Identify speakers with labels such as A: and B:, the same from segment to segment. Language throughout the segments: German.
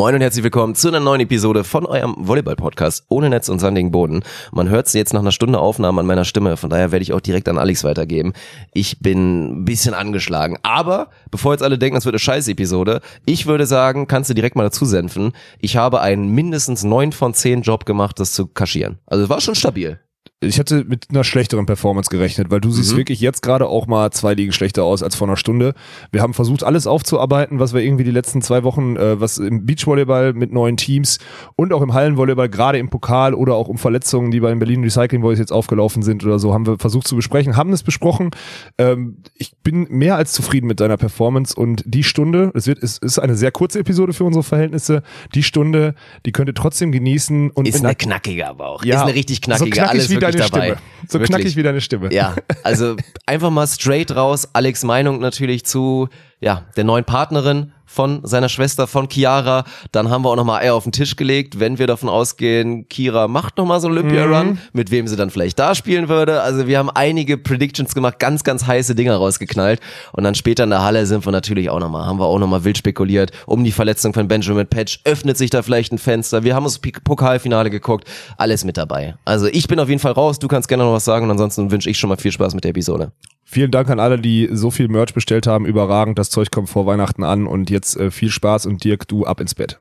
A: Moin und herzlich willkommen zu einer neuen Episode von eurem Volleyball-Podcast ohne Netz und sandigen Boden. Man hört es jetzt nach einer Stunde Aufnahme an meiner Stimme, von daher werde ich auch direkt an Alex weitergeben. Ich bin ein bisschen angeschlagen, aber bevor jetzt alle denken, das wird eine scheiß Episode, ich würde sagen, kannst du direkt mal dazu senfen, ich habe einen mindestens neun von zehn Job gemacht, das zu kaschieren. Also es war schon stabil
B: ich hatte mit einer schlechteren Performance gerechnet, weil du siehst mhm. wirklich jetzt gerade auch mal zwei Ligen schlechter aus als vor einer Stunde. Wir haben versucht, alles aufzuarbeiten, was wir irgendwie die letzten zwei Wochen, äh, was im Beachvolleyball mit neuen Teams und auch im Hallenvolleyball, gerade im Pokal oder auch um Verletzungen, die bei den Berlin Recycling Boys jetzt aufgelaufen sind oder so, haben wir versucht zu besprechen, haben es besprochen. Ähm, ich bin mehr als zufrieden mit deiner Performance und die Stunde, es wird, es ist eine sehr kurze Episode für unsere Verhältnisse, die Stunde, die könnt ihr trotzdem genießen und
A: ist eine knackige aber auch, ja, ist eine richtig knackige, so
B: alles deine dabei. Stimme. So Wirklich. knackig wie deine Stimme.
A: Ja, also einfach mal straight raus. Alex Meinung natürlich zu ja, der neuen Partnerin von seiner Schwester, von Chiara. Dann haben wir auch nochmal Eier auf den Tisch gelegt, wenn wir davon ausgehen, Kira macht nochmal so einen Olympia-Run, mhm. mit wem sie dann vielleicht da spielen würde. Also wir haben einige Predictions gemacht, ganz, ganz heiße Dinger rausgeknallt. Und dann später in der Halle sind wir natürlich auch nochmal, haben wir auch nochmal wild spekuliert, um die Verletzung von Benjamin Patch. Öffnet sich da vielleicht ein Fenster? Wir haben uns Pokalfinale geguckt. Alles mit dabei. Also ich bin auf jeden Fall raus. Du kannst gerne noch was sagen und ansonsten wünsche ich schon mal viel Spaß mit der Episode.
B: Vielen Dank an alle, die so viel Merch bestellt haben. Überragend. Das Zeug kommt vor Weihnachten an und jetzt äh, viel Spaß und Dirk, du ab ins Bett.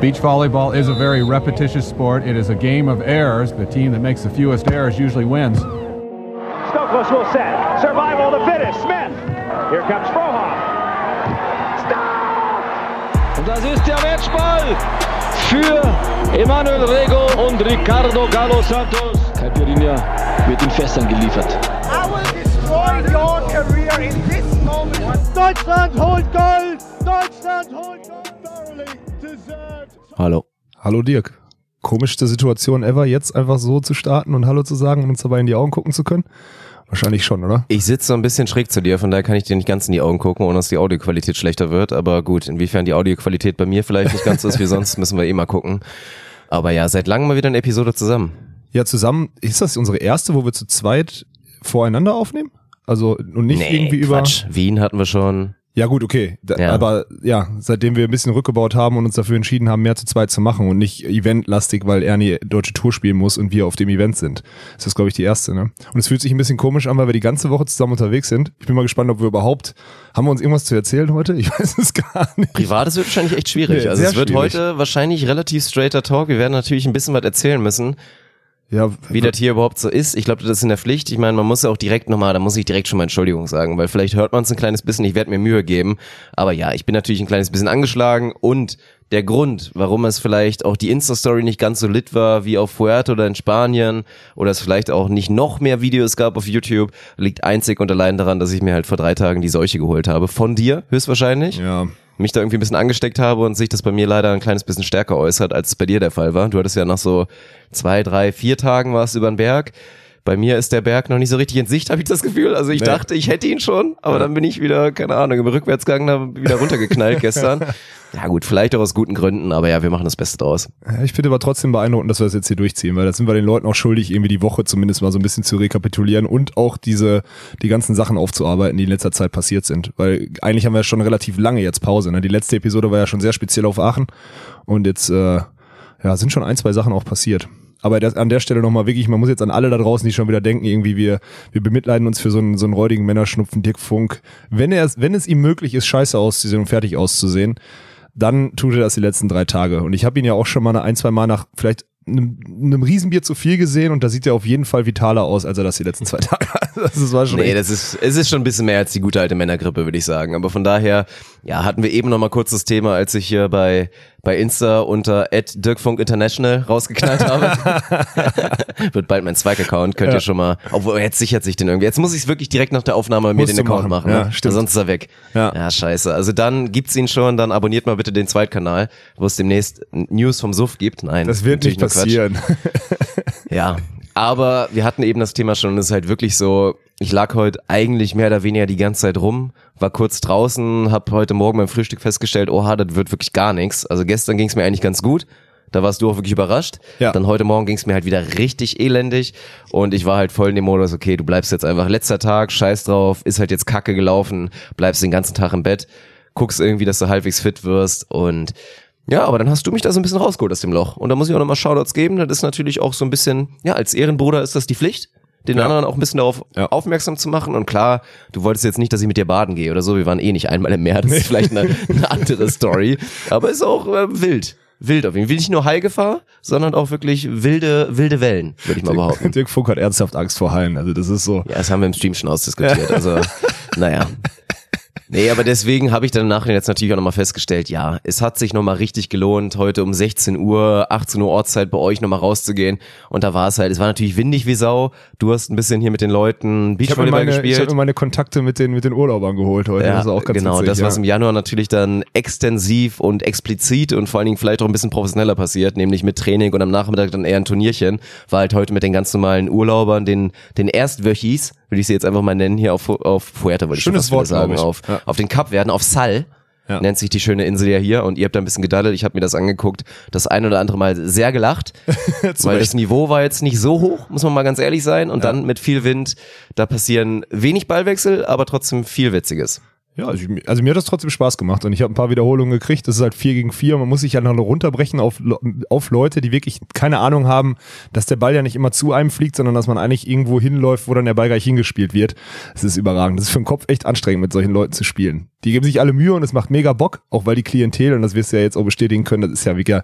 C: Beach volleyball is a very repetitious sport. It is a game of errors. The team that makes the fewest errors usually wins.
D: Stokos will set. Survival of the fittest. Smith. Here comes Frohoff. Stop!
E: Und das ist der Matchball für Emanuel Rego und Ricardo Galo Santos. Caipirinha wird in Fässern geliefert.
F: Deutschland holt Gold! Deutschland holt Gold!
B: Hallo. Hallo Dirk. Komischste Situation ever, jetzt einfach so zu starten und Hallo zu sagen und uns dabei in die Augen gucken zu können? Wahrscheinlich schon, oder?
A: Ich sitze so ein bisschen schräg zu dir, von daher kann ich dir nicht ganz in die Augen gucken, ohne dass die Audioqualität schlechter wird. Aber gut, inwiefern die Audioqualität bei mir vielleicht nicht ganz so ist wie sonst, müssen wir eh mal gucken. Aber ja, seit langem mal wieder eine Episode zusammen.
B: Ja, zusammen, ist das unsere erste, wo wir zu zweit voreinander aufnehmen? Also und nicht nee, irgendwie über.
A: Quatsch. Wien hatten wir schon.
B: Ja gut, okay. Da, ja. Aber ja, seitdem wir ein bisschen rückgebaut haben und uns dafür entschieden haben, mehr zu zweit zu machen und nicht eventlastig, weil Ernie deutsche Tour spielen muss und wir auf dem Event sind. Das ist, glaube ich, die erste. Ne? Und es fühlt sich ein bisschen komisch an, weil wir die ganze Woche zusammen unterwegs sind. Ich bin mal gespannt, ob wir überhaupt, haben wir uns irgendwas zu erzählen heute? Ich weiß es gar nicht.
A: Privates wird wahrscheinlich echt schwierig. Nee, also es wird schwierig. heute wahrscheinlich relativ straighter Talk. Wir werden natürlich ein bisschen was erzählen müssen ja, wie das hier überhaupt so ist. Ich glaube, das ist in der Pflicht. Ich meine, man muss ja auch direkt nochmal, da muss ich direkt schon mal Entschuldigung sagen, weil vielleicht hört man es ein kleines bisschen, ich werde mir Mühe geben. Aber ja, ich bin natürlich ein kleines bisschen angeschlagen und der Grund, warum es vielleicht auch die Insta-Story nicht ganz so lit war wie auf Fuerte oder in Spanien oder es vielleicht auch nicht noch mehr Videos gab auf YouTube, liegt einzig und allein daran, dass ich mir halt vor drei Tagen die Seuche geholt habe. Von dir, höchstwahrscheinlich.
B: Ja
A: mich da irgendwie ein bisschen angesteckt habe und sich das bei mir leider ein kleines bisschen stärker äußert, als es bei dir der Fall war. Du hattest ja nach so zwei, drei, vier Tagen warst über den Berg. Bei mir ist der Berg noch nicht so richtig in Sicht, habe ich das Gefühl. Also ich nee. dachte, ich hätte ihn schon, aber ja. dann bin ich wieder, keine Ahnung, im Rückwärtsgang da wieder runtergeknallt gestern. Ja gut, vielleicht auch aus guten Gründen, aber ja, wir machen das Beste draus.
B: Ich finde aber trotzdem beeindruckend, dass wir das jetzt hier durchziehen, weil das sind wir den Leuten auch schuldig, irgendwie die Woche zumindest mal so ein bisschen zu rekapitulieren und auch diese, die ganzen Sachen aufzuarbeiten, die in letzter Zeit passiert sind. Weil eigentlich haben wir schon relativ lange jetzt Pause. Ne? Die letzte Episode war ja schon sehr speziell auf Aachen und jetzt äh, ja, sind schon ein, zwei Sachen auch passiert aber das, an der Stelle nochmal wirklich, man muss jetzt an alle da draußen, die schon wieder denken, irgendwie wir, wir bemitleiden uns für so einen, so einen räudigen Männerschnupfen Dick Funk. Wenn er, wenn es ihm möglich ist, scheiße auszusehen und fertig auszusehen, dann tut er das die letzten drei Tage. Und ich habe ihn ja auch schon mal ein, zwei Mal nach vielleicht einem, einem Riesenbier zu viel gesehen und da sieht er auf jeden Fall vitaler aus, als er das die letzten zwei Tage hat.
A: Das war schon nee, das ist, es ist schon ein bisschen mehr als die gute alte Männergrippe, würde ich sagen. Aber von daher, ja, hatten wir eben noch mal kurz das Thema, als ich hier bei, bei Insta unter Dirkfunk International rausgeknallt habe. Wird bald mein Zweig-Account, könnt ja. ihr schon mal, obwohl jetzt sichert sich den irgendwie. Jetzt muss ich es wirklich direkt nach der Aufnahme mir den Account machen, machen ja, ne? stimmt. sonst ist er weg. Ja. ja, scheiße. Also dann gibt's ihn schon, dann abonniert mal bitte den Zweitkanal, wo es demnächst News vom Suff gibt. Nein,
B: das wird nicht passieren.
A: ja, aber wir hatten eben das Thema schon und es ist halt wirklich so, ich lag heute eigentlich mehr oder weniger die ganze Zeit rum, war kurz draußen, habe heute Morgen beim Frühstück festgestellt, oha, das wird wirklich gar nichts. Also gestern ging es mir eigentlich ganz gut. Da warst du auch wirklich überrascht. Ja. Dann heute Morgen ging es mir halt wieder richtig elendig und ich war halt voll in dem Modus, okay, du bleibst jetzt einfach letzter Tag, scheiß drauf, ist halt jetzt kacke gelaufen, bleibst den ganzen Tag im Bett, guckst irgendwie, dass du halbwegs fit wirst und Ja, aber dann hast du mich da so ein bisschen rausgeholt aus dem Loch. Und da muss ich auch nochmal Shoutouts geben. Das ist natürlich auch so ein bisschen, ja, als Ehrenbruder ist das die Pflicht, den
B: Ja.
A: anderen auch ein bisschen darauf
B: Ja.
A: aufmerksam zu machen. Und klar, du wolltest jetzt nicht, dass ich mit dir baden gehe oder so. Wir waren eh nicht einmal im Meer. Das ist vielleicht eine, eine andere Story. Aber ist auch äh, wild. Wild auf jeden Fall. Nicht nur Haigefahr, sondern auch wirklich wilde, wilde Wellen, würde ich mal behaupten.
B: Dirk Funk hat ernsthaft Angst vor Haien. Also das ist so.
A: Ja, das haben wir im Stream schon ausdiskutiert. Also, naja. Nee, aber deswegen habe ich dann nachher jetzt natürlich auch nochmal festgestellt, ja, es hat sich nochmal richtig gelohnt, heute um 16 Uhr, 18 Uhr Ortszeit bei euch nochmal rauszugehen. Und da war es halt, es war natürlich windig wie Sau. Du hast ein bisschen hier mit den Leuten
B: habe
A: Beachvolleyball
B: meine- ich hab
A: gespielt.
B: mir meine Kontakte mit den, mit den Urlaubern geholt heute.
A: Ja,
B: das ist auch ganz
A: genau,
B: witzig,
A: das, was
B: ja.
A: im Januar natürlich dann extensiv und explizit und vor allen Dingen vielleicht auch ein bisschen professioneller passiert, nämlich mit Training und am Nachmittag dann eher ein Turnierchen, war halt heute mit den ganz normalen Urlaubern, den, den Erstwöchis, würde ich sie jetzt einfach mal nennen, hier auf, auf Fuerte, würde ich schon
B: Schönes
A: wieder
B: Wort,
A: sagen,
B: ich.
A: auf,
B: Ja.
A: auf den Kapverden, auf Sal.
B: Ja.
A: Nennt sich die schöne Insel ja hier und ihr habt da ein bisschen gedaddelt. Ich habe mir das angeguckt, das ein oder andere Mal sehr gelacht, weil das Niveau war jetzt nicht so hoch, muss man mal ganz ehrlich sein. Und dann mit viel Wind, da passieren wenig Ballwechsel, aber trotzdem viel Witziges.
B: Ja, also, ich- also mir hat das trotzdem Spaß gemacht und ich habe ein paar Wiederholungen gekriegt. Das ist halt vier gegen vier. Man muss sich ja noch runterbrechen auf, auf Leute, die wirklich keine Ahnung haben, dass der Ball ja nicht immer zu einem fliegt, sondern dass man eigentlich irgendwo hinläuft, wo dann der Ball gleich hingespielt wird. Das ist überragend. Das ist für den Kopf echt anstrengend, mit solchen Leuten zu spielen. Die geben sich alle Mühe und es macht mega Bock, auch weil die Klientel, und das wirst du ja jetzt auch bestätigen können, das ist ja wirklich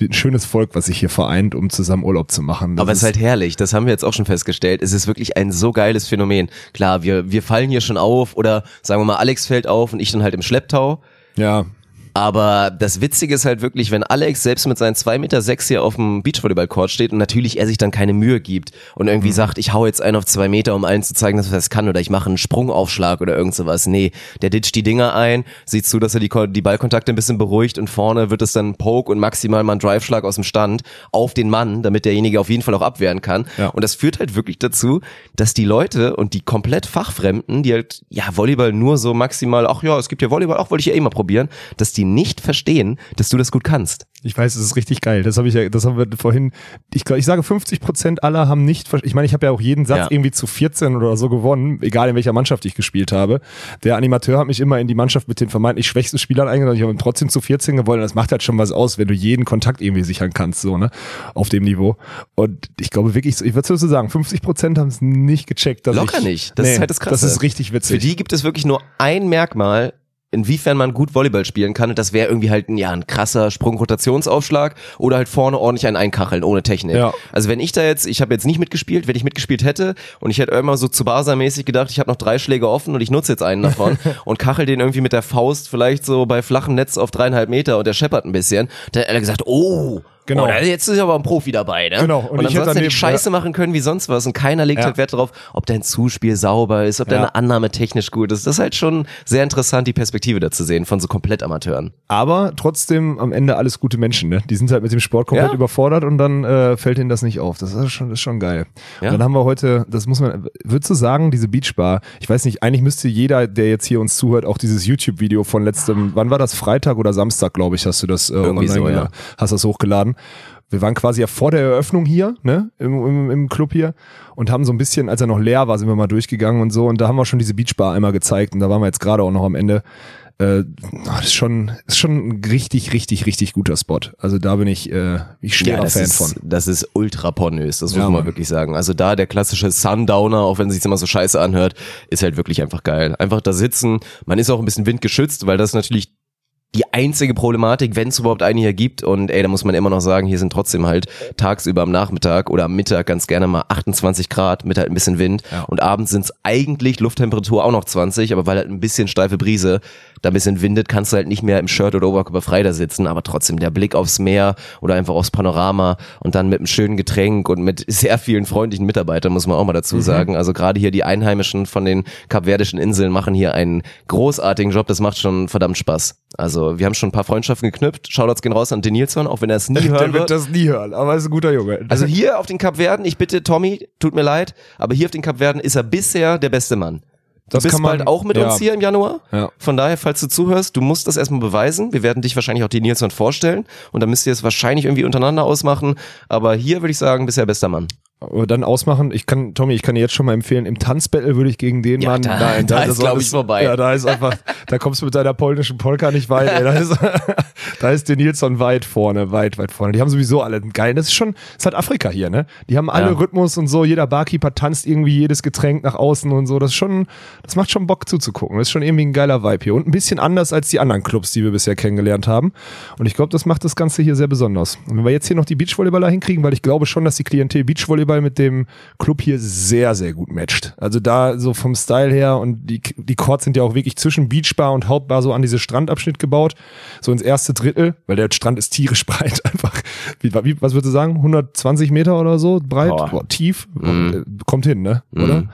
B: ein schönes Volk, was sich hier vereint, um zusammen Urlaub zu machen. Das
A: Aber es ist halt herrlich, das haben wir jetzt auch schon festgestellt. Es ist wirklich ein so geiles Phänomen. Klar, wir, wir fallen hier schon auf oder sagen wir mal, Alex fällt auf und ich dann halt im Schlepptau.
B: ja,
A: Aber das Witzige ist halt wirklich, wenn Alex selbst mit seinen zwei Meter sechs hier auf dem Beachvolleyball-Court steht und natürlich er sich dann keine Mühe gibt und
B: Mhm.
A: irgendwie sagt, ich hau jetzt einen auf zwei Meter, um allen zu zeigen, dass er das kann oder ich mache einen Sprungaufschlag oder irgend sowas. Nee, der ditcht die Dinger ein, sieht zu, dass er die, die Ballkontakte ein bisschen beruhigt und vorne wird es dann ein Poke und maximal mal ein Drive-Schlag aus dem Stand auf den Mann, damit derjenige auf jeden Fall auch abwehren kann.
B: Ja.
A: Und das führt halt wirklich dazu, dass die Leute und die komplett Fachfremden, die halt, ja, Volleyball nur so maximal, ach ja, es gibt ja Volleyball, auch wollte ich ja eh mal probieren, dass die nicht verstehen, dass du das gut kannst.
B: Ich weiß, es ist richtig geil. Das habe ich ja, das haben wir vorhin. Ich glaube, ich sage 50 Prozent aller haben nicht. Ich meine, ich habe ja auch jeden Satz
A: Ja.
B: irgendwie zu 14 oder so gewonnen, egal in welcher Mannschaft ich gespielt habe. Der Animateur hat mich immer in die Mannschaft mit den vermeintlich schwächsten Spielern eingeladen. Ich habe ihn trotzdem zu 14 gewonnen. Das macht halt schon was aus, wenn du jeden Kontakt irgendwie sichern kannst, so ne, auf dem Niveau. Und ich glaube wirklich, ich würde so sagen, 50 Prozent haben es nicht gecheckt.
A: Locker
B: ich,
A: nicht. Das ist halt das Krasse.
B: Das ist richtig witzig.
A: Für die gibt es wirklich nur ein Merkmal, inwiefern man gut Volleyball spielen kann. Und das wäre irgendwie halt ein, ja, ein krasser Sprungrotationsaufschlag oder halt vorne ordentlich ein Einkacheln ohne Technik.
B: Ja.
A: Also wenn ich da jetzt, ich habe jetzt nicht mitgespielt, wenn ich mitgespielt hätte und ich hätte immer so zu mäßig gedacht, ich habe noch drei Schläge offen und ich nutze jetzt einen davon und kachel den irgendwie mit der Faust vielleicht so bei flachem Netz auf dreieinhalb Meter und der scheppert ein bisschen, dann hätte er gesagt, oh,
B: Genau.
A: da- jetzt ist aber ein Profi dabei, ne?
B: Genau.
A: Und,
B: Und ich
A: ansonsten hätte ich Scheiße machen können wie sonst was und keiner legt
B: Ja.
A: halt Wert darauf, ob dein Zuspiel sauber ist, ob
B: Ja.
A: deine Annahme technisch gut ist. Das ist halt schon sehr interessant, die Perspektive da zu sehen von so komplett Amateuren.
B: Aber trotzdem am Ende alles gute Menschen, ne? Die sind halt mit dem Sport komplett
A: Ja.
B: überfordert und dann äh, fällt ihnen das nicht auf. Das ist schon, das ist schon geil.
A: Ja.
B: Und dann haben wir heute, das muss man, würdest du sagen, diese Beachbar, ich weiß nicht, eigentlich müsste jeder, der jetzt hier uns zuhört, auch dieses YouTube-Video von letztem, wann war das? Freitag oder Samstag, glaube ich, hast du das äh,
A: Irgendwie so,
B: gela-
A: ja.
B: hast das hochgeladen. Wir waren quasi ja vor der Eröffnung hier, ne, im, im, im Club hier und haben so ein bisschen, als er noch leer war, sind wir mal durchgegangen und so und da haben wir schon diese Beachbar einmal gezeigt und da waren wir jetzt gerade auch noch am Ende. Äh, das ist schon, ist schon ein richtig, richtig, richtig guter Spot. Also da bin ich, äh, ich schwerer
A: das
B: Fan
A: ist,
B: von.
A: das ist ultra pornös, das muss
B: Ja,
A: man wirklich sagen. Also da der klassische Sundowner, auch wenn es sich immer so scheiße anhört, ist halt wirklich einfach geil. Einfach da sitzen, man ist auch ein bisschen windgeschützt, weil das natürlich die einzige Problematik, wenn es überhaupt eine hier gibt. Und ey, da muss man immer noch sagen, hier sind trotzdem halt tagsüber am Nachmittag oder am Mittag ganz gerne mal 28 Grad mit halt ein bisschen Wind.
B: Ja.
A: Und abends sind es eigentlich Lufttemperatur auch noch 20, aber weil halt ein bisschen steife Brise da ein bisschen windet, kannst du halt nicht mehr im Shirt oder Oberkörper frei da sitzen, aber trotzdem der Blick aufs Meer oder einfach aufs Panorama und dann mit einem schönen Getränk und mit sehr vielen freundlichen Mitarbeitern, muss man auch mal dazu
B: Mhm.
A: sagen. Also gerade hier die Einheimischen von den kapverdischen Inseln machen hier einen großartigen Job, das macht schon verdammt Spaß. Also wir haben schon ein paar Freundschaften geknüpft. Shoutouts gehen raus an den Nilsson, auch wenn er es nie
B: Der
A: hören
B: wird
A: wird.
B: das nie hören, aber er ist ein guter Junge.
A: Also hier auf den Kapverden, ich bitte Tommy, tut mir leid, aber hier auf den Kapverden ist er bisher der beste Mann. Du
B: Das
A: bist
B: kann man-
A: bald auch mit
B: ja.
A: uns hier im Januar.
B: Ja.
A: Von daher, falls du zuhörst, du musst das erstmal beweisen. Wir werden dich wahrscheinlich auch die Nilsson vorstellen und dann müsst ihr es wahrscheinlich irgendwie untereinander ausmachen. Aber hier würde ich sagen, bisher bester Mann.
B: Aber dann ausmachen, ich kann, Tommy, ich kann dir jetzt schon mal empfehlen, im Tanzbattle würde ich gegen den
A: Ja,
B: Mann.
A: da-
B: nein,
A: da ist,
B: das-
A: glaub ich, vorbei.
B: Ja, da ist einfach, da kommst du mit deiner polnischen Polka nicht weit, ey. Da ist, da ist der Nilsson weit vorne, weit, weit vorne. Die haben sowieso alle einen geilen, das ist schon, das ist halt Afrika hier, ne? Die haben alle
A: Ja.
B: Rhythmus und so, jeder Barkeeper tanzt irgendwie jedes Getränk nach außen und so. Das ist schon, das macht schon Bock zuzugucken. Das ist schon irgendwie ein geiler Vibe hier. Und ein bisschen anders als die anderen Clubs, die wir bisher kennengelernt haben. Und ich glaube, das macht das Ganze hier sehr besonders. Und wenn wir jetzt hier noch die Beachvolleyballer hinkriegen, weil ich glaube schon, dass die Klientel Beachvolleyball mit dem Club hier sehr, sehr gut matcht. Also da so vom Style her und die, die Courts sind ja auch wirklich zwischen Beachbar und Hauptbar so an diese Strandabschnitt gebaut. So ins erste Drittel, weil der Strand ist tierisch breit einfach. Wie, wie, was würdest du sagen? 120 Meter oder so breit?
A: Boah.
B: Boah, tief? Äh, Kommt hin, ne? Oder?
A: Mhm.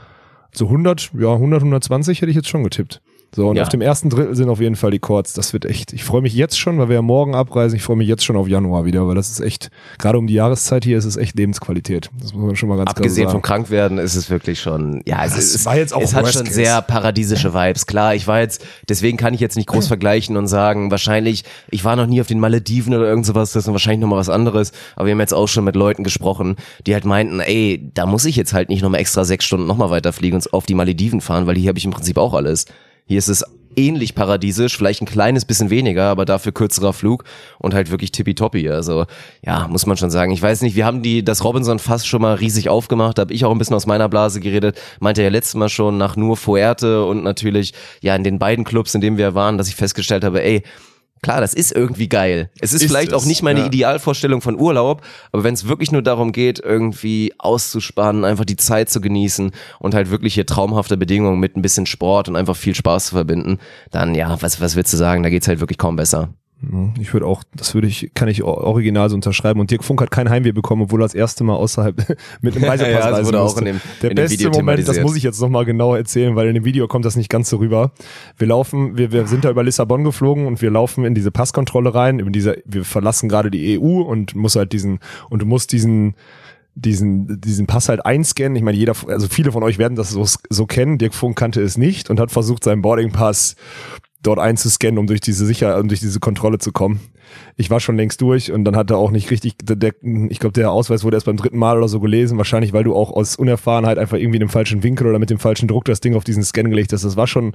B: So 100, ja, 100, 120 hätte ich jetzt schon getippt. So, und
A: Ja.
B: auf dem ersten Drittel sind auf jeden Fall die Chords. Das wird echt. Ich freue mich jetzt schon, weil wir ja morgen abreisen. Ich freue mich jetzt schon auf Januar wieder, weil das ist echt, gerade um die Jahreszeit hier ist es echt Lebensqualität. Das muss man schon mal ganz
A: Abgesehen
B: klar
A: vom
B: sagen.
A: Krankwerden ist es wirklich schon, ja, es, ist,
B: war jetzt auch
A: es hat schon
B: Case.
A: sehr paradiesische Vibes. Klar, ich war jetzt, deswegen kann ich jetzt nicht groß vergleichen und sagen, wahrscheinlich, ich war noch nie auf den Malediven oder irgend sowas, das ist wahrscheinlich nochmal was anderes. Aber wir haben jetzt auch schon mit Leuten gesprochen, die halt meinten, ey, da muss ich jetzt halt nicht nochmal extra sechs Stunden nochmal weiterfliegen und auf die Malediven fahren, weil hier habe ich im Prinzip auch alles. Hier ist es ähnlich paradiesisch, vielleicht ein kleines bisschen weniger, aber dafür kürzerer Flug und halt wirklich tippitoppi. Also ja, muss man schon sagen. Ich weiß nicht, wir haben die das Robinson fast schon mal riesig aufgemacht, habe ich auch ein bisschen aus meiner Blase geredet. Meinte ja letztes Mal schon nach nur Fuerte und natürlich ja in den beiden Clubs, in denen wir waren, dass ich festgestellt habe, ey, Klar, das ist irgendwie geil. Es ist,
B: Ist
A: vielleicht
B: es,
A: auch nicht meine
B: ja.
A: Idealvorstellung von Urlaub, aber wenn es wirklich nur darum geht, irgendwie auszuspannen, einfach die Zeit zu genießen und halt wirklich hier traumhafte Bedingungen mit ein bisschen Sport und einfach viel Spaß zu verbinden, dann ja, was, was willst du sagen, da geht's halt wirklich kaum besser.
B: Mhm. Ich würde auch, das würde ich, kann ich original so unterschreiben. Und Dirk Funk hat kein Heimweh bekommen, obwohl er das erste Mal außerhalb mit einem Reisepass
A: Ja, das
B: reisen
A: wurde auch
B: musste.
A: in dem-
B: Der
A: in
B: beste Moment, das muss ich jetzt nochmal genau erzählen, weil in dem Video kommt das nicht ganz so rüber. Wir laufen, wir, wir sind da über Lissabon geflogen und wir laufen in diese Passkontrolle rein, über diese, wir verlassen gerade die EU und muss halt diesen, und du musst diesen, diesen, diesen Pass halt einscannen. Ich meine, jeder, also viele von euch werden das so, so kennen. Dirk Funk kannte es nicht und hat versucht, seinen Boarding-Pass dort einzuscannen, um durch diese Sicher, um durch diese Kontrolle zu kommen. Ich war schon längst durch und dann hat er auch nicht richtig, der, ich glaube, der Ausweis wurde erst beim dritten Mal oder so gelesen, wahrscheinlich, weil du auch aus Unerfahrenheit einfach irgendwie in dem falschen Winkel oder mit dem falschen Druck das Ding auf diesen Scan gelegt hast. Das war schon,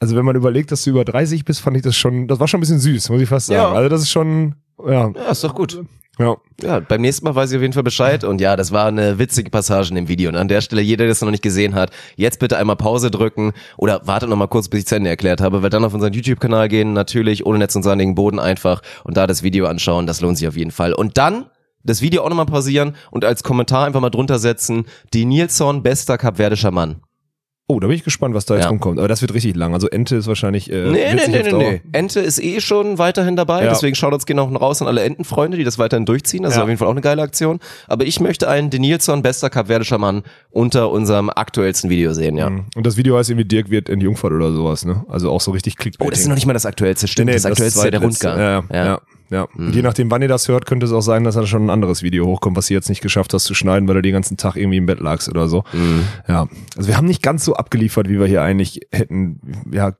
B: also wenn man überlegt, dass du über 30 bist, fand ich das schon, das war schon ein bisschen süß, muss ich fast sagen.
A: Ja.
B: Also das ist schon, ja,
A: Ja, ist doch gut.
B: Ja.
A: Ja, beim nächsten Mal weiß ich auf jeden Fall Bescheid. Und ja, das war eine witzige Passage in dem Video. Und an der Stelle, jeder, der das noch nicht gesehen hat, jetzt bitte einmal Pause drücken oder wartet noch mal kurz, bis ich zu Ende erklärt habe, weil dann auf unseren YouTube-Kanal gehen, natürlich ohne Netz und sandigen Boden einfach und da das Video anschauen. Das lohnt sich auf jeden Fall. Und dann das Video auch nochmal pausieren und als Kommentar einfach mal drunter setzen, die Nilsson bester kapverdischer Mann.
B: Oh, da bin ich gespannt, was da jetzt
A: Ja.
B: rumkommt. Aber das wird richtig lang. Also Ente ist wahrscheinlich. Äh,
A: Nee, nee, nee, nee, nee. Ente ist eh schon weiterhin dabei,
B: Ja.
A: deswegen Shoutouts gehen auch raus an alle Entenfreunde, die das weiterhin durchziehen. Das ist
B: Ja.
A: auf jeden Fall auch eine geile Aktion. Aber ich möchte einen Denilson, bester kapverdischer Mann, unter unserem aktuellsten Video sehen, ja.
B: Und das Video heißt irgendwie Dirk wird in die Jungfahrt oder sowas, ne? Also auch so richtig Clickbaiting.
A: Oh, das ist noch nicht mal das aktuellste, stimmt. das aktuellste ist ja der. Rundgang.
B: Ja, ja, ja. ja. Und je nachdem, wann ihr das hört, könnte es auch sein, dass da schon ein anderes Video hochkommt, was ihr jetzt nicht geschafft hast zu schneiden, weil du den ganzen Tag irgendwie im Bett lagst oder so. Ja. Also wir haben nicht ganz so abgeliefert, wie wir hier eigentlich hätten. Ja,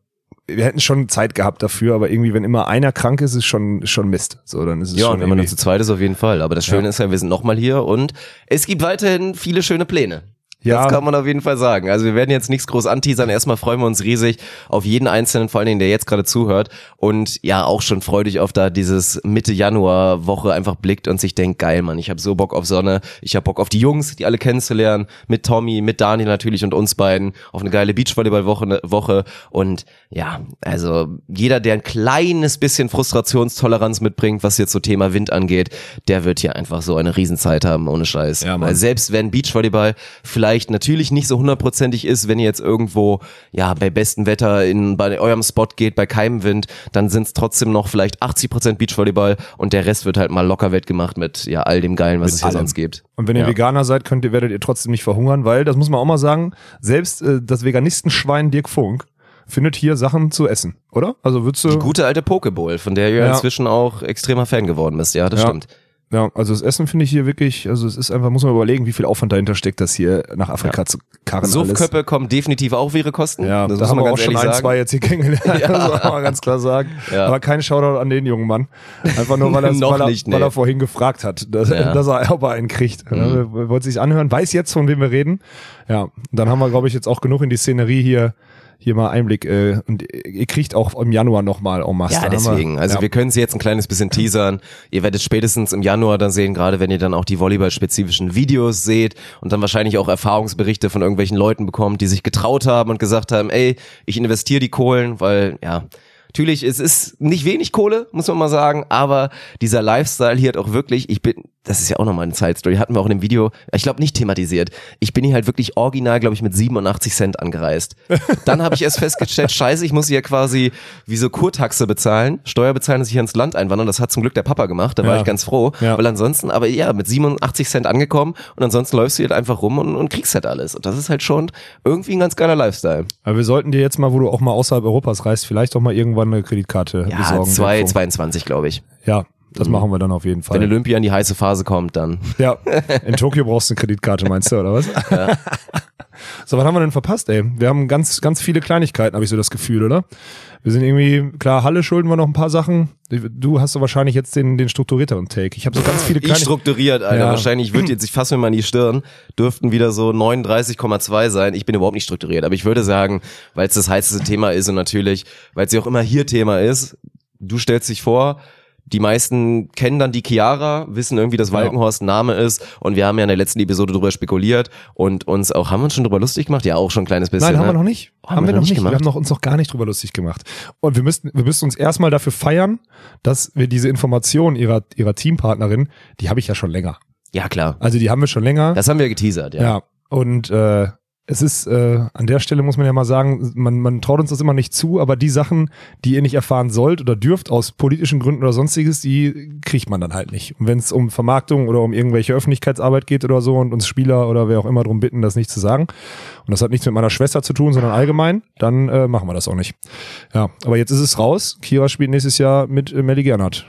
B: wir hätten schon Zeit gehabt dafür, aber irgendwie, wenn immer einer krank ist, ist schon, schon Mist. So, dann ist es
A: Ja,
B: schon
A: und wenn man nur zu zweit ist, auf jeden Fall. Aber das Schöne
B: Ja.
A: ist ja, wir sind nochmal hier und es gibt weiterhin viele schöne Pläne.
B: Ja.
A: Das kann man auf jeden Fall sagen. Also wir werden jetzt nichts groß anteasern. Erstmal freuen wir uns riesig auf jeden Einzelnen, vor allen Dingen, der jetzt gerade zuhört. Und ja, auch schon freudig auf da dieses Mitte Januar Woche einfach blickt und sich denkt, geil, Mann, ich habe so Bock auf Sonne. Ich habe Bock auf die Jungs, die alle kennenzulernen. Mit Tommy, mit Daniel natürlich und uns beiden. Auf eine geile Beachvolleyball-Woche. Woche. Und ja, also jeder, der ein kleines bisschen Frustrationstoleranz mitbringt, was jetzt so Thema Wind angeht, der wird hier einfach so eine Riesenzeit haben, ohne Scheiß.
B: Ja.
A: Weil selbst wenn Beachvolleyball vielleicht natürlich nicht so hundertprozentig ist, wenn ihr jetzt irgendwo ja bei bestem Wetter in bei eurem Spot geht, bei keinem Wind, dann sind es trotzdem noch vielleicht 80 Prozent Beachvolleyball und der Rest wird halt mal locker wettgemacht mit ja all dem Geilen, was es hier
B: allem.
A: sonst gibt.
B: Und wenn ihr
A: Ja.
B: Veganer seid, könnt ihr, werdet ihr trotzdem nicht verhungern, weil, das muss man auch mal sagen, selbst äh, das Veganistenschwein Dirk Funk findet hier Sachen zu essen, oder? Also würdest du.
A: Die gute alte Pokeball, von der ja
B: Ja.
A: inzwischen auch extremer Fan geworden bist, ja, das
B: Ja.
A: stimmt.
B: Ja, also das Essen finde ich hier wirklich, also es ist einfach, muss man überlegen, wie viel Aufwand dahinter steckt, das hier nach Afrika zu karren.
A: Suffköppe kommen definitiv auch ihre Kosten.
B: Ja,
A: das
B: da haben wir auch schon ein,
A: sagen.
B: zwei jetzt hier kennengelernt,
A: Ja.
B: das muss man ganz klar sagen.
A: Ja.
B: Aber kein Shoutout an den jungen Mann. Einfach nur, weil, er,
A: Noch
B: weil, er,
A: nicht, nee.
B: weil er vorhin gefragt hat, dass,
A: Ja. Mhm.
B: dass er ob er einen kriegt. Ja, er wollte sich anhören, weiß jetzt, von wem wir reden. Ja, dann haben wir, glaube ich, jetzt auch genug in die Szenerie hier, hier mal Einblick. Äh, und ihr kriegt auch im Januar nochmal en masse.
A: Ja,
B: haben
A: deswegen. Also
B: ja.
A: wir können sie jetzt ein kleines bisschen teasern. Ihr werdet spätestens im Januar dann sehen, gerade wenn ihr dann auch die Volleyball-spezifischen Videos seht und dann wahrscheinlich auch Erfahrungsberichte von irgendwelchen Leuten bekommt, die sich getraut haben und gesagt haben, ey, ich investiere die Kohlen, weil ja, natürlich, es ist nicht wenig Kohle, muss man mal sagen, aber dieser Lifestyle hier hat auch wirklich, ich bin, das ist ja auch nochmal eine Side-Story, hatten wir auch in dem Video, ich glaube nicht thematisiert. Ich bin hier halt wirklich original, glaube ich, mit 87 Cent angereist. Dann habe ich erst festgestellt, scheiße, ich muss hier quasi wie so Kurtaxe bezahlen, Steuer bezahlen, dass ich hier ins Land einwandern. Das hat zum Glück der Papa gemacht, da war
B: Ja.
A: ich ganz froh.
B: Ja.
A: Weil ansonsten, aber ja, mit 87 Cent angekommen und ansonsten läufst du halt einfach rum und, und kriegst halt alles. Und das ist halt schon irgendwie ein ganz geiler Lifestyle.
B: Aber wir sollten dir jetzt mal, wo du auch mal außerhalb Europas reist, vielleicht auch mal irgendwann eine Kreditkarte
A: Ja,
B: besorgen.
A: 2,
B: Info.
A: 22, glaube ich.
B: Ja, das machen wir dann auf jeden Fall.
A: Wenn Olympia in die heiße Phase kommt, dann.
B: Ja, in Tokio brauchst du eine Kreditkarte, meinst du, oder was? So, was haben wir denn verpasst, ey? Wir haben ganz, ganz viele Kleinigkeiten, habe ich so das Gefühl, oder? Wir sind irgendwie, klar, Halle schulden wir noch ein paar Sachen. Du hast so wahrscheinlich jetzt den, den strukturierteren Take. Ich habe so ganz viele
A: Ich
B: kleine...
A: strukturiert, Alter.
B: Ja.
A: Wahrscheinlich wird jetzt, ich fasse mir mal in die Stirn, dürften wieder so 39,2 sein. Ich bin überhaupt nicht strukturiert, aber ich würde sagen, weil es das heißeste Thema ist und natürlich, weil es ja auch immer hier Thema ist, du stellst dich vor, die meisten kennen dann die Chiara, wissen irgendwie, dass Walkenhorst ein Name ist und wir haben ja in der letzten Episode drüber spekuliert und uns auch, haben wir uns schon drüber lustig gemacht? Ja, auch schon ein kleines bisschen.
B: Nein, haben
A: ne?
B: wir noch nicht.
A: Oh,
B: haben wir noch nicht. Wir haben noch, uns noch gar nicht drüber lustig gemacht. Und wir müssten, wir müssten uns erstmal dafür feiern, dass wir diese Informationen ihrer, ihrer Teampartnerin, die habe ich ja schon länger.
A: Ja, klar.
B: Also die haben wir schon länger.
A: Das haben wir geteasert, ja.
B: Ja, und äh, es ist, äh, an der Stelle muss man ja mal sagen, man, man traut uns das immer nicht zu, aber die Sachen, die ihr nicht erfahren sollt oder dürft aus politischen Gründen oder sonstiges, die kriegt man dann halt nicht. Und wenn es um Vermarktung oder um irgendwelche Öffentlichkeitsarbeit geht oder so und uns Spieler oder wer auch immer darum bitten, das nicht zu sagen, und das hat nichts mit meiner Schwester zu tun, sondern allgemein, dann äh, machen wir das auch nicht. Ja, aber jetzt ist es raus. Kira spielt nächstes Jahr mit äh, Melly Gernhardt.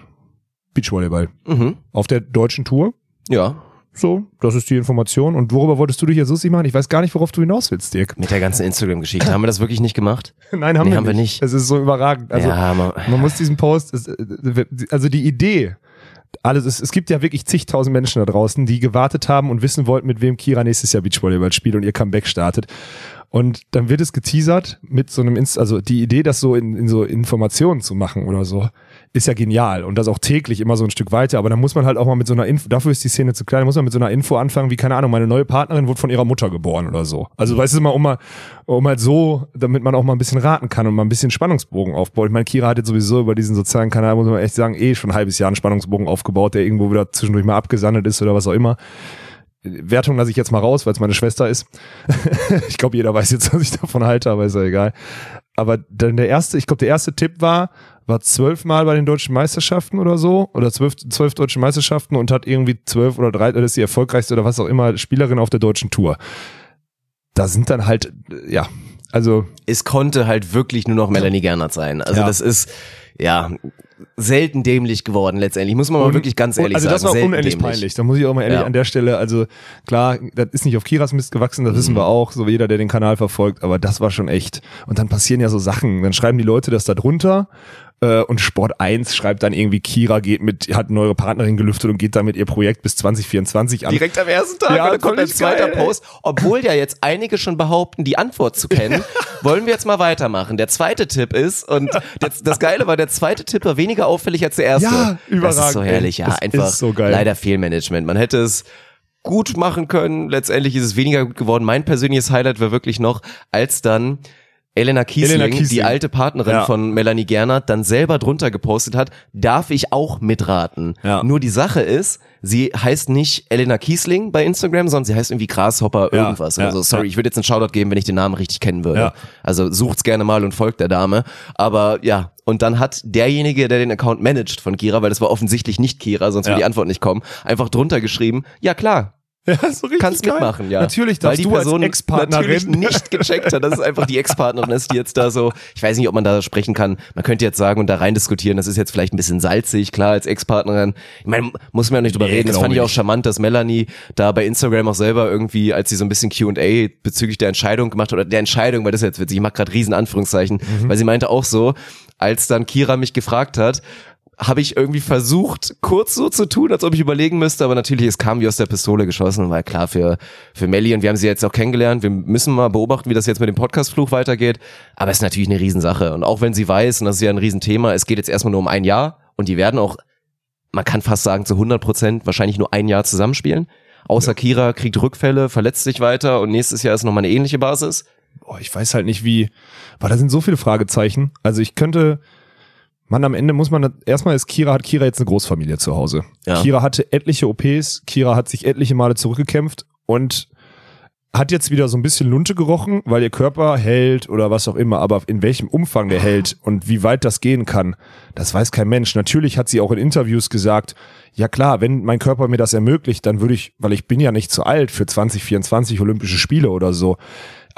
B: Beachvolleyball.
A: Mhm.
B: Auf der deutschen Tour.
A: Ja.
B: So, das ist die Information. Und worüber wolltest du dich jetzt lustig machen? Ich weiß gar nicht, worauf du hinaus willst, Dirk.
A: Mit der ganzen Instagram-Geschichte. haben wir das wirklich nicht gemacht?
B: Nein, haben,
A: Nee,
B: wir,
A: haben wir
B: nicht.
A: nicht.
B: Es ist so überragend. Also,
A: ja, man,
B: man muss diesen Post, also die Idee, alles, es, es gibt ja wirklich zigtausend Menschen da draußen, die gewartet haben und wissen wollten, mit wem Kira nächstes Jahr Beachvolleyball spielt und ihr Comeback startet. Und dann wird es geteasert mit so einem, Inst also die Idee, das so in, in so Informationen zu machen oder so, ist ja genial und das auch täglich immer so ein Stück weiter. Aber dann muss man halt auch mal mit so einer Info, dafür ist die Szene zu klein, muss man mit so einer Info anfangen, wie keine Ahnung, meine neue Partnerin wurde von ihrer Mutter geboren oder so. Also weißt du mal, um mal, um halt so, damit man auch mal ein bisschen raten kann und mal ein bisschen Spannungsbogen aufbaut. Ich meine, Kira hat jetzt sowieso über diesen sozialen Kanal, muss man echt sagen, eh schon ein halbes Jahr einen Spannungsbogen aufgebaut, der irgendwo wieder zwischendurch mal abgesandet ist oder was auch immer. Wertung lasse ich jetzt mal raus, weil es meine Schwester ist. ich glaube, jeder weiß jetzt, was ich davon halte, aber ist ja egal. Aber dann der erste, ich glaube, der erste Tipp war, war zwölfmal bei den deutschen Meisterschaften oder so, oder zwölf, zwölf deutsche Meisterschaften und hat irgendwie zwölf oder drei, oder ist die erfolgreichste oder was auch immer, Spielerin auf der deutschen Tour. Da sind dann halt, ja, also
A: es konnte halt wirklich nur noch Melanie Gernert sein. Also
B: Ja.
A: das ist, ja, selten dämlich geworden letztendlich. Muss man mal
B: Und-
A: wirklich ganz ehrlich
B: also
A: sagen.
B: das war unendlich
A: dämlich.
B: peinlich. Da muss ich auch mal ehrlich
A: Ja.
B: an der Stelle, also klar, das ist nicht auf Kiras Mist gewachsen, das
A: Mhm.
B: wissen wir auch, so jeder, der den Kanal verfolgt, aber das war schon echt. Und dann passieren ja so Sachen, dann schreiben die Leute das da drunter äh, und Sport 1 schreibt dann irgendwie, Kira geht mit, hat eine neue Partnerin gelüftet und geht damit ihr Projekt bis 2024 an.
A: Direkt am ersten Tag,
B: Ja,
A: dann kommt ein zweiter
B: geil.
A: Post. Obwohl ja jetzt einige schon behaupten, die Antwort zu kennen, wollen wir jetzt mal weitermachen. Der zweite Tipp ist, und das, das Geile war, der zweite Tipp war weniger auffällig als der erste.
B: Ja,
A: Das
B: überragend,
A: ist so herrlich, ja.
B: Das
A: Einfach
B: so
A: leider Fehlmanagement. Man hätte es gut machen können. Letztendlich ist es weniger gut geworden. Mein persönliches Highlight war wirklich noch, als dann Elena Kiesling,
B: Elena Kiesling.
A: die alte Partnerin
B: Ja.
A: von Melanie Gernert, dann selber drunter gepostet hat, darf ich auch mitraten.
B: Ja.
A: Nur die Sache ist, sie heißt nicht Elena Kiesling bei Instagram, sondern sie heißt irgendwie Grasshopper
B: Ja,
A: irgendwas.
B: ja,
A: also sorry, ich würde jetzt einen Shoutout geben, wenn ich den Namen richtig kennen würde.
B: Ja.
A: Also sucht's gerne mal und folgt der Dame. Aber ja, und dann hat derjenige, der den Account managt von Kira, weil das war offensichtlich nicht Kira, sonst
B: Ja.
A: würde die Antwort nicht kommen, einfach drunter geschrieben, ja klar,
B: Ja, so richtig
A: kannst
B: geil.
A: mitmachen, ja.
B: Natürlich
A: Weil
B: darfst
A: die
B: du
A: Person
B: Ex-Partnerin-
A: natürlich nicht gecheckt hat, dass es einfach die Ex-Partnerin ist, die jetzt da so, ich weiß nicht, ob man da sprechen kann. Man könnte jetzt sagen und da rein diskutieren, das ist jetzt vielleicht ein bisschen salzig, klar, als Ex-Partnerin. Ich meine, muss man ja nicht drüber
B: Nee,
A: reden. Das fand ich auch charmant, dass Melanie da bei Instagram auch selber irgendwie, als sie so ein bisschen Q&A bezüglich der Entscheidung gemacht hat, oder der Entscheidung, weil das ist jetzt witzig, ich mache gerade riesen Anführungszeichen,
B: Mhm.
A: weil sie meinte auch so, als dann Kira mich gefragt hat, habe ich irgendwie versucht, kurz so zu tun, als ob ich überlegen müsste, aber natürlich, es kam wie aus der Pistole geschossen und war klar für, für Melly und wir haben sie jetzt auch kennengelernt. Wir müssen mal beobachten, wie das jetzt mit dem Podcastfluch weitergeht, aber es ist natürlich eine Riesensache und auch wenn sie weiß, und das ist ja ein Riesenthema, es geht jetzt erstmal nur um ein Jahr und die werden auch, man kann fast sagen, zu 100 Prozent wahrscheinlich nur ein Jahr zusammenspielen. Außer Kira kriegt Rückfälle, verletzt sich weiter und nächstes Jahr ist nochmal eine ähnliche Basis.
B: Boah, ich weiß halt nicht wie, weil da sind so viele Fragezeichen. Also ich könnte, man am Ende muss man, erstmal ist Kira, hat Kira jetzt eine Großfamilie zu Hause.
A: Ja.
B: Kira hatte etliche OPs, Kira hat sich etliche Male zurückgekämpft und hat jetzt wieder so ein bisschen Lunte gerochen, weil ihr Körper hält oder was auch immer, aber in welchem Umfang der hält und wie weit das gehen kann, das weiß kein Mensch. Natürlich hat sie auch in Interviews gesagt, ja klar, wenn mein Körper mir das ermöglicht, dann würde ich, weil ich bin ja nicht zu alt für 2024 Olympische Spiele oder so.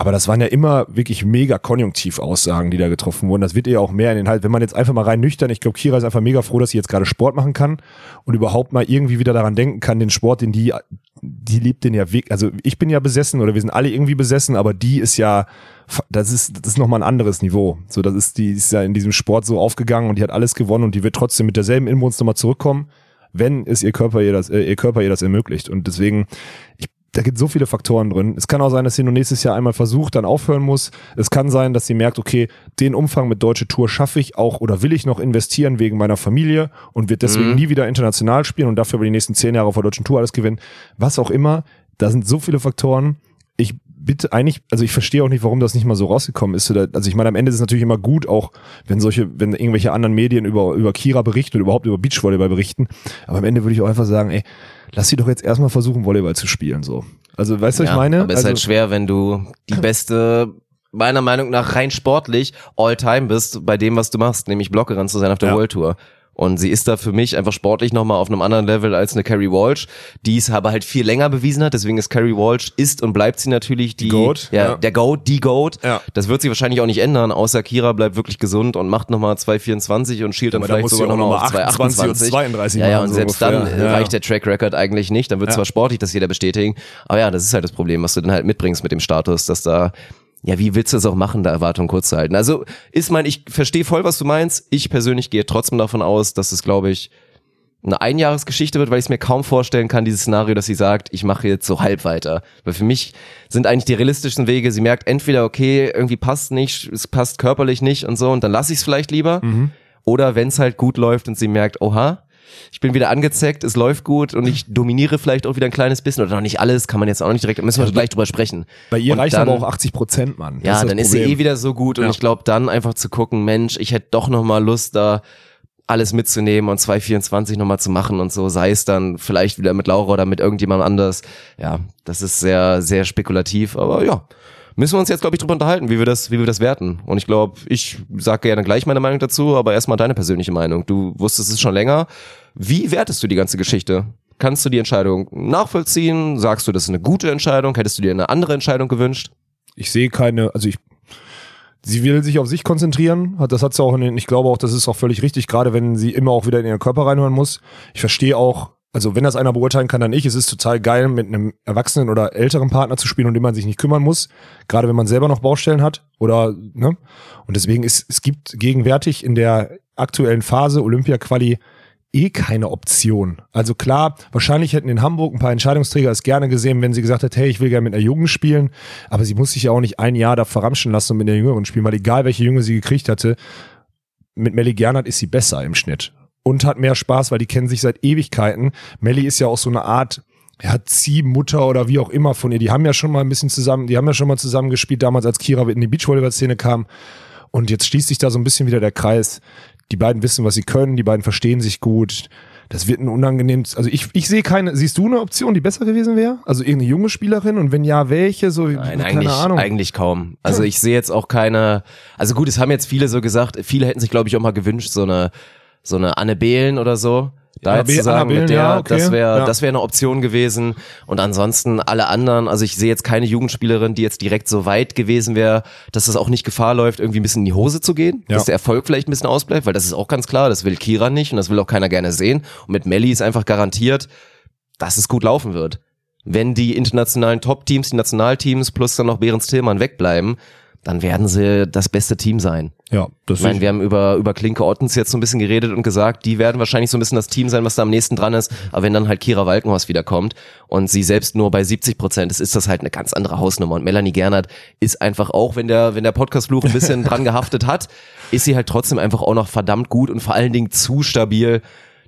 B: Aber das waren ja immer wirklich mega Konjunktiv-Aussagen, die da getroffen wurden. Das wird ihr auch mehr in den Halt. Wenn man jetzt einfach mal rein nüchtern, ich glaube, Kira ist einfach mega froh, dass sie jetzt gerade Sport machen kann und überhaupt mal irgendwie wieder daran denken kann, den Sport, den die, die liebt den ja weg. Also ich bin ja besessen oder wir sind alle irgendwie besessen, aber die ist ja, das ist, das ist nochmal ein anderes Niveau. So, das ist, die ist ja in diesem Sport so aufgegangen und die hat alles gewonnen und die wird trotzdem mit derselben Inbrunst nochmal zurückkommen, wenn es ihr Körper ihr das, äh, ihr Körper ihr das ermöglicht. Und deswegen, ich da gibt so viele Faktoren drin. Es kann auch sein, dass sie nur nächstes Jahr einmal versucht, dann aufhören muss. Es kann sein, dass sie merkt, okay, den Umfang mit Deutsche Tour schaffe ich auch oder will ich noch investieren wegen meiner Familie und wird deswegen nie wieder international spielen und dafür über die nächsten zehn Jahre auf der Deutschen Tour alles gewinnen. Was auch immer. Da sind so viele Faktoren. Ich bitte eigentlich, also ich verstehe auch nicht, warum das nicht mal so rausgekommen ist. Also ich meine, am Ende ist es natürlich immer gut, auch wenn solche, wenn irgendwelche anderen Medien über, über Kira berichten oder überhaupt über Beachvolleyball berichten. Aber am Ende würde ich auch einfach sagen, ey, lass sie doch jetzt erstmal versuchen, Volleyball zu spielen, so. Also, weißt du, was ich meine?
A: Aber es ist
B: also,
A: halt schwer, wenn du die beste, meiner Meinung nach rein sportlich, all time bist bei dem, was du machst, nämlich Blockerin zu sein auf der
B: Ja.
A: World Tour. Und sie ist da für mich einfach sportlich nochmal auf einem anderen Level als eine Carrie Walsh, die es aber halt viel länger bewiesen hat. Deswegen ist Carrie Walsh, ist und bleibt sie natürlich die,
B: Goat,
A: ja,
B: ja.
A: der Goat, die Goat.
B: Ja.
A: Das wird sich wahrscheinlich auch nicht ändern, außer Kira bleibt wirklich gesund und macht nochmal 2,24 und schielt dann
B: da
A: vielleicht
B: sie
A: sogar nochmal
B: noch
A: auf
B: mal 28 und
A: 2,28.
B: 32
A: Ja, ja, und
B: so
A: selbst
B: ungefähr.
A: dann
B: Ja.
A: reicht der Track Record eigentlich nicht. Dann wird zwar sportlich das jeder bestätigen, aber ja, das ist halt das Problem, was du dann halt mitbringst mit dem Status, dass da ja, wie willst du es auch machen, da Erwartungen kurz zu halten? Also ist mein, ich verstehe voll, was du meinst. Ich persönlich gehe trotzdem davon aus, dass es, glaube ich, eine Einjahresgeschichte wird, weil ich es mir kaum vorstellen kann, dieses Szenario, dass sie sagt, ich mache jetzt so halb weiter. Weil für mich sind eigentlich die realistischsten Wege, sie merkt entweder, okay, irgendwie passt nicht, es passt körperlich nicht und so, und dann lasse ich es vielleicht lieber. Oder wenn es halt gut läuft und sie merkt, oha, ich bin wieder angezeckt, es läuft gut und ich dominiere vielleicht auch wieder ein kleines bisschen oder noch nicht alles, kann man jetzt auch nicht direkt, müssen wir gleich drüber sprechen.
B: Bei ihr
A: Und
B: reicht
A: dann-
B: aber auch 80 Prozent, Mann. Das
A: ja,
B: das
A: dann ist sie
B: Problem.
A: eh wieder so gut und
B: Ja.
A: ich glaube dann einfach zu gucken, Mensch, ich hätte doch noch mal Lust da alles mitzunehmen und 224 noch mal zu machen und so, sei es dann vielleicht wieder mit Laura oder mit irgendjemand anders. Ja, das ist sehr sehr spekulativ, aber ja, müssen wir uns jetzt glaube ich drüber unterhalten, wie wir das wie wir das werten. Und ich glaube, ich sage gerne gleich meine Meinung dazu, aber erstmal deine persönliche Meinung. Du wusstest es schon länger. Wie wertest du die ganze Geschichte? Kannst du die Entscheidung nachvollziehen? Sagst du, das ist eine gute Entscheidung? Hättest du dir eine andere Entscheidung gewünscht?
B: ich sehe keine, also ich, sie will sich auf sich konzentrieren, das hat sie auch in den, ich glaube auch, das ist auch völlig richtig, gerade wenn sie immer auch wieder in ihren Körper reinhören muss. Ich verstehe auch, also wenn das einer beurteilen kann, dann ich, es ist total geil, mit einem erwachsenen oder älteren Partner zu spielen, um den man sich nicht kümmern muss, gerade wenn man selber noch Baustellen hat oder, ne? Und deswegen ist, es gibt gegenwärtig in der aktuellen Phase Olympia-Quali eh keine Option. Also klar, wahrscheinlich hätten in Hamburg ein paar Entscheidungsträger es gerne gesehen, wenn sie gesagt hat, hey, ich will gerne mit einer Jugend spielen, aber sie muss sich ja auch nicht ein Jahr da verramschen lassen und mit einer Jüngeren spielen, weil egal welche Junge sie gekriegt hatte, mit Melly Gernert ist sie besser im Schnitt und hat mehr Spaß, weil die kennen sich seit Ewigkeiten. Melly ist ja auch so eine Art ja, Ziehmutter oder wie auch immer von ihr. Die haben ja schon mal ein bisschen zusammen, die haben ja schon mal zusammen gespielt, damals als Kira in die Beachvolleyball-Szene kam. Und jetzt schließt sich da so ein bisschen wieder der Kreis. Die beiden wissen, was sie können, die beiden verstehen sich gut. Das wird ein unangenehmes, also ich, ich sehe keine, siehst du eine Option, die besser gewesen wäre? Also irgendeine junge Spielerin und wenn ja, welche? So,
A: Nein,
B: keine
A: eigentlich,
B: Ahnung.
A: eigentlich kaum. Also ich sehe jetzt auch keine, also gut, es haben jetzt viele so gesagt, viele hätten sich glaube ich auch mal gewünscht, so eine, so eine Anne Behlen oder so, Da
B: Ja,
A: jetzt zu sagen,
B: Annabelle,
A: mit der,
B: ja, okay.
A: das wäre
B: Ja.
A: das wäre eine Option gewesen. Und ansonsten alle anderen, also ich sehe jetzt keine Jugendspielerin, die jetzt direkt so weit gewesen wäre, dass das auch nicht Gefahr läuft, irgendwie ein bisschen in die Hose zu gehen,
B: Ja.
A: dass der Erfolg vielleicht ein bisschen ausbleibt, weil das ist auch ganz klar, das will Kira nicht und das will auch keiner gerne sehen. Und mit Melli ist einfach garantiert, dass es gut laufen wird. Wenn die internationalen Top-Teams, die Nationalteams plus dann noch Behrens Tillmann wegbleiben, dann werden sie das beste Team sein.
B: Ja, das
A: Ich meine, wir haben über, über Klinke Ottens jetzt so ein bisschen geredet und gesagt, die werden wahrscheinlich so ein bisschen das Team sein, was da am nächsten dran ist. Aber wenn dann halt Kira Walkenhorst wiederkommt und sie selbst nur bei 70 Prozent ist, ist das halt eine ganz andere Hausnummer. Und Melanie Gernert ist einfach auch, wenn der, wenn der Podcast-Fluch ein bisschen dran gehaftet hat, ist sie halt trotzdem einfach auch noch verdammt gut und vor allen Dingen zu stabil,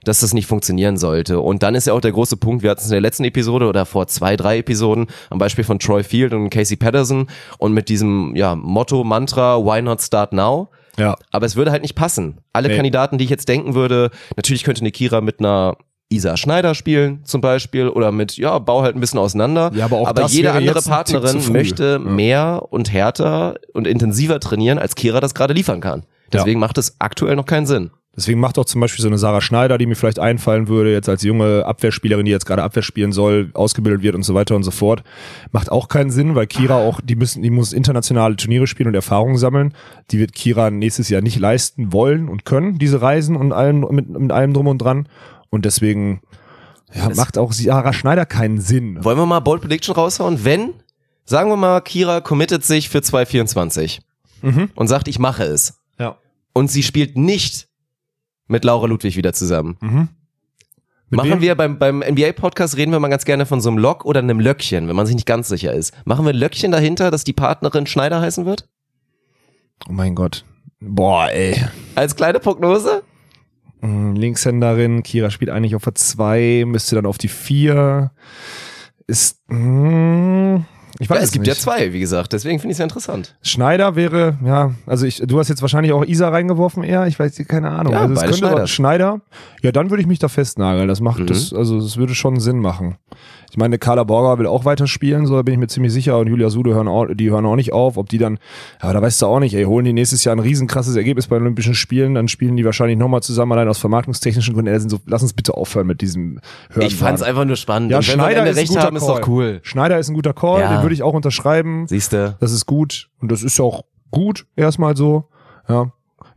A: dass das nicht funktionieren sollte. Und dann ist ja auch der große Punkt, wir hatten es in der letzten Episode oder vor zwei, drei Episoden am Beispiel von Troy Field und Casey Patterson und mit diesem ja, Motto, Mantra, why not start now?
B: Ja.
A: Aber es würde halt nicht passen. Alle
B: Nee.
A: Kandidaten, die ich jetzt denken würde, natürlich könnte eine Kira mit einer Isa Schneider spielen zum Beispiel oder mit, ja, bau halt ein bisschen auseinander.
B: Ja, aber auch das
A: jede andere Partnerin möchte
B: Ja.
A: mehr und härter und intensiver trainieren, als Kira das gerade liefern kann. Deswegen macht es aktuell noch keinen Sinn.
B: Deswegen macht auch zum Beispiel so eine Sarah Schneider, die mir vielleicht einfallen würde, jetzt als junge Abwehrspielerin, die jetzt gerade Abwehr spielen soll, ausgebildet wird und so weiter und so fort, macht auch keinen Sinn, weil Kira auch, die müssen, die muss internationale Turniere spielen und Erfahrungen sammeln. Die wird Kira nächstes Jahr nicht leisten wollen und können, diese Reisen und allem, mit, mit allem drum und dran. Und deswegen, ja,
A: Das-
B: macht auch Sarah Schneider keinen Sinn.
A: Wollen wir mal Bold Prediction raushauen? Wenn, sagen wir mal, Kira committet sich für 2024
B: Mhm.
A: und sagt, ich mache es.
B: Ja.
A: Und sie spielt nicht mit Laura Ludwig wieder zusammen.
B: Mhm.
A: Machen
B: wem?
A: wir beim, beim NBA-Podcast reden wir mal ganz gerne von so einem Lock oder einem Löckchen, wenn man sich nicht ganz sicher ist. Machen wir ein Löckchen dahinter, dass die Partnerin Schneider heißen wird?
B: Oh mein Gott. Boah, ey.
A: Als kleine Prognose?
B: Mm, Linkshänderin, Kira spielt eigentlich auf der 2, müsste dann auf die 4. Ist. Mm, ich weiß
A: Ja, es gibt ja
B: nicht.
A: zwei, wie gesagt, deswegen finde ich es ja interessant.
B: Schneider wäre, ja, also ich, du hast jetzt wahrscheinlich auch Isa reingeworfen eher, ich weiß, keine Ahnung.
A: Ja,
B: also es könnte
A: Schneiders.
B: Schneider, ja, dann würde ich mich da festnageln. Das macht
A: Mhm.
B: das, also das würde schon Sinn machen. Ich meine, Carla Borger will auch weiter spielen, so da bin ich mir ziemlich sicher. Und Julia Sude hören auch, die hören auch nicht auf. Ob die dann, aber da weißt du auch nicht, ey, holen die nächstes Jahr ein riesenkrasses Ergebnis bei Olympischen Spielen, dann spielen die wahrscheinlich nochmal zusammen, allein aus vermarktungstechnischen Gründen. Ey, so, lass uns bitte aufhören mit diesem Hören.
A: Ich fand es einfach nur spannend.
B: Ja, Schneider ist ein guter
A: haben, ist
B: Call.
A: doch cool.
B: Schneider ist ein guter Call,
A: Ja.
B: den würde ich auch unterschreiben.
A: Siehst du?
B: Das ist gut und das ist ja auch gut erstmal so. Ja,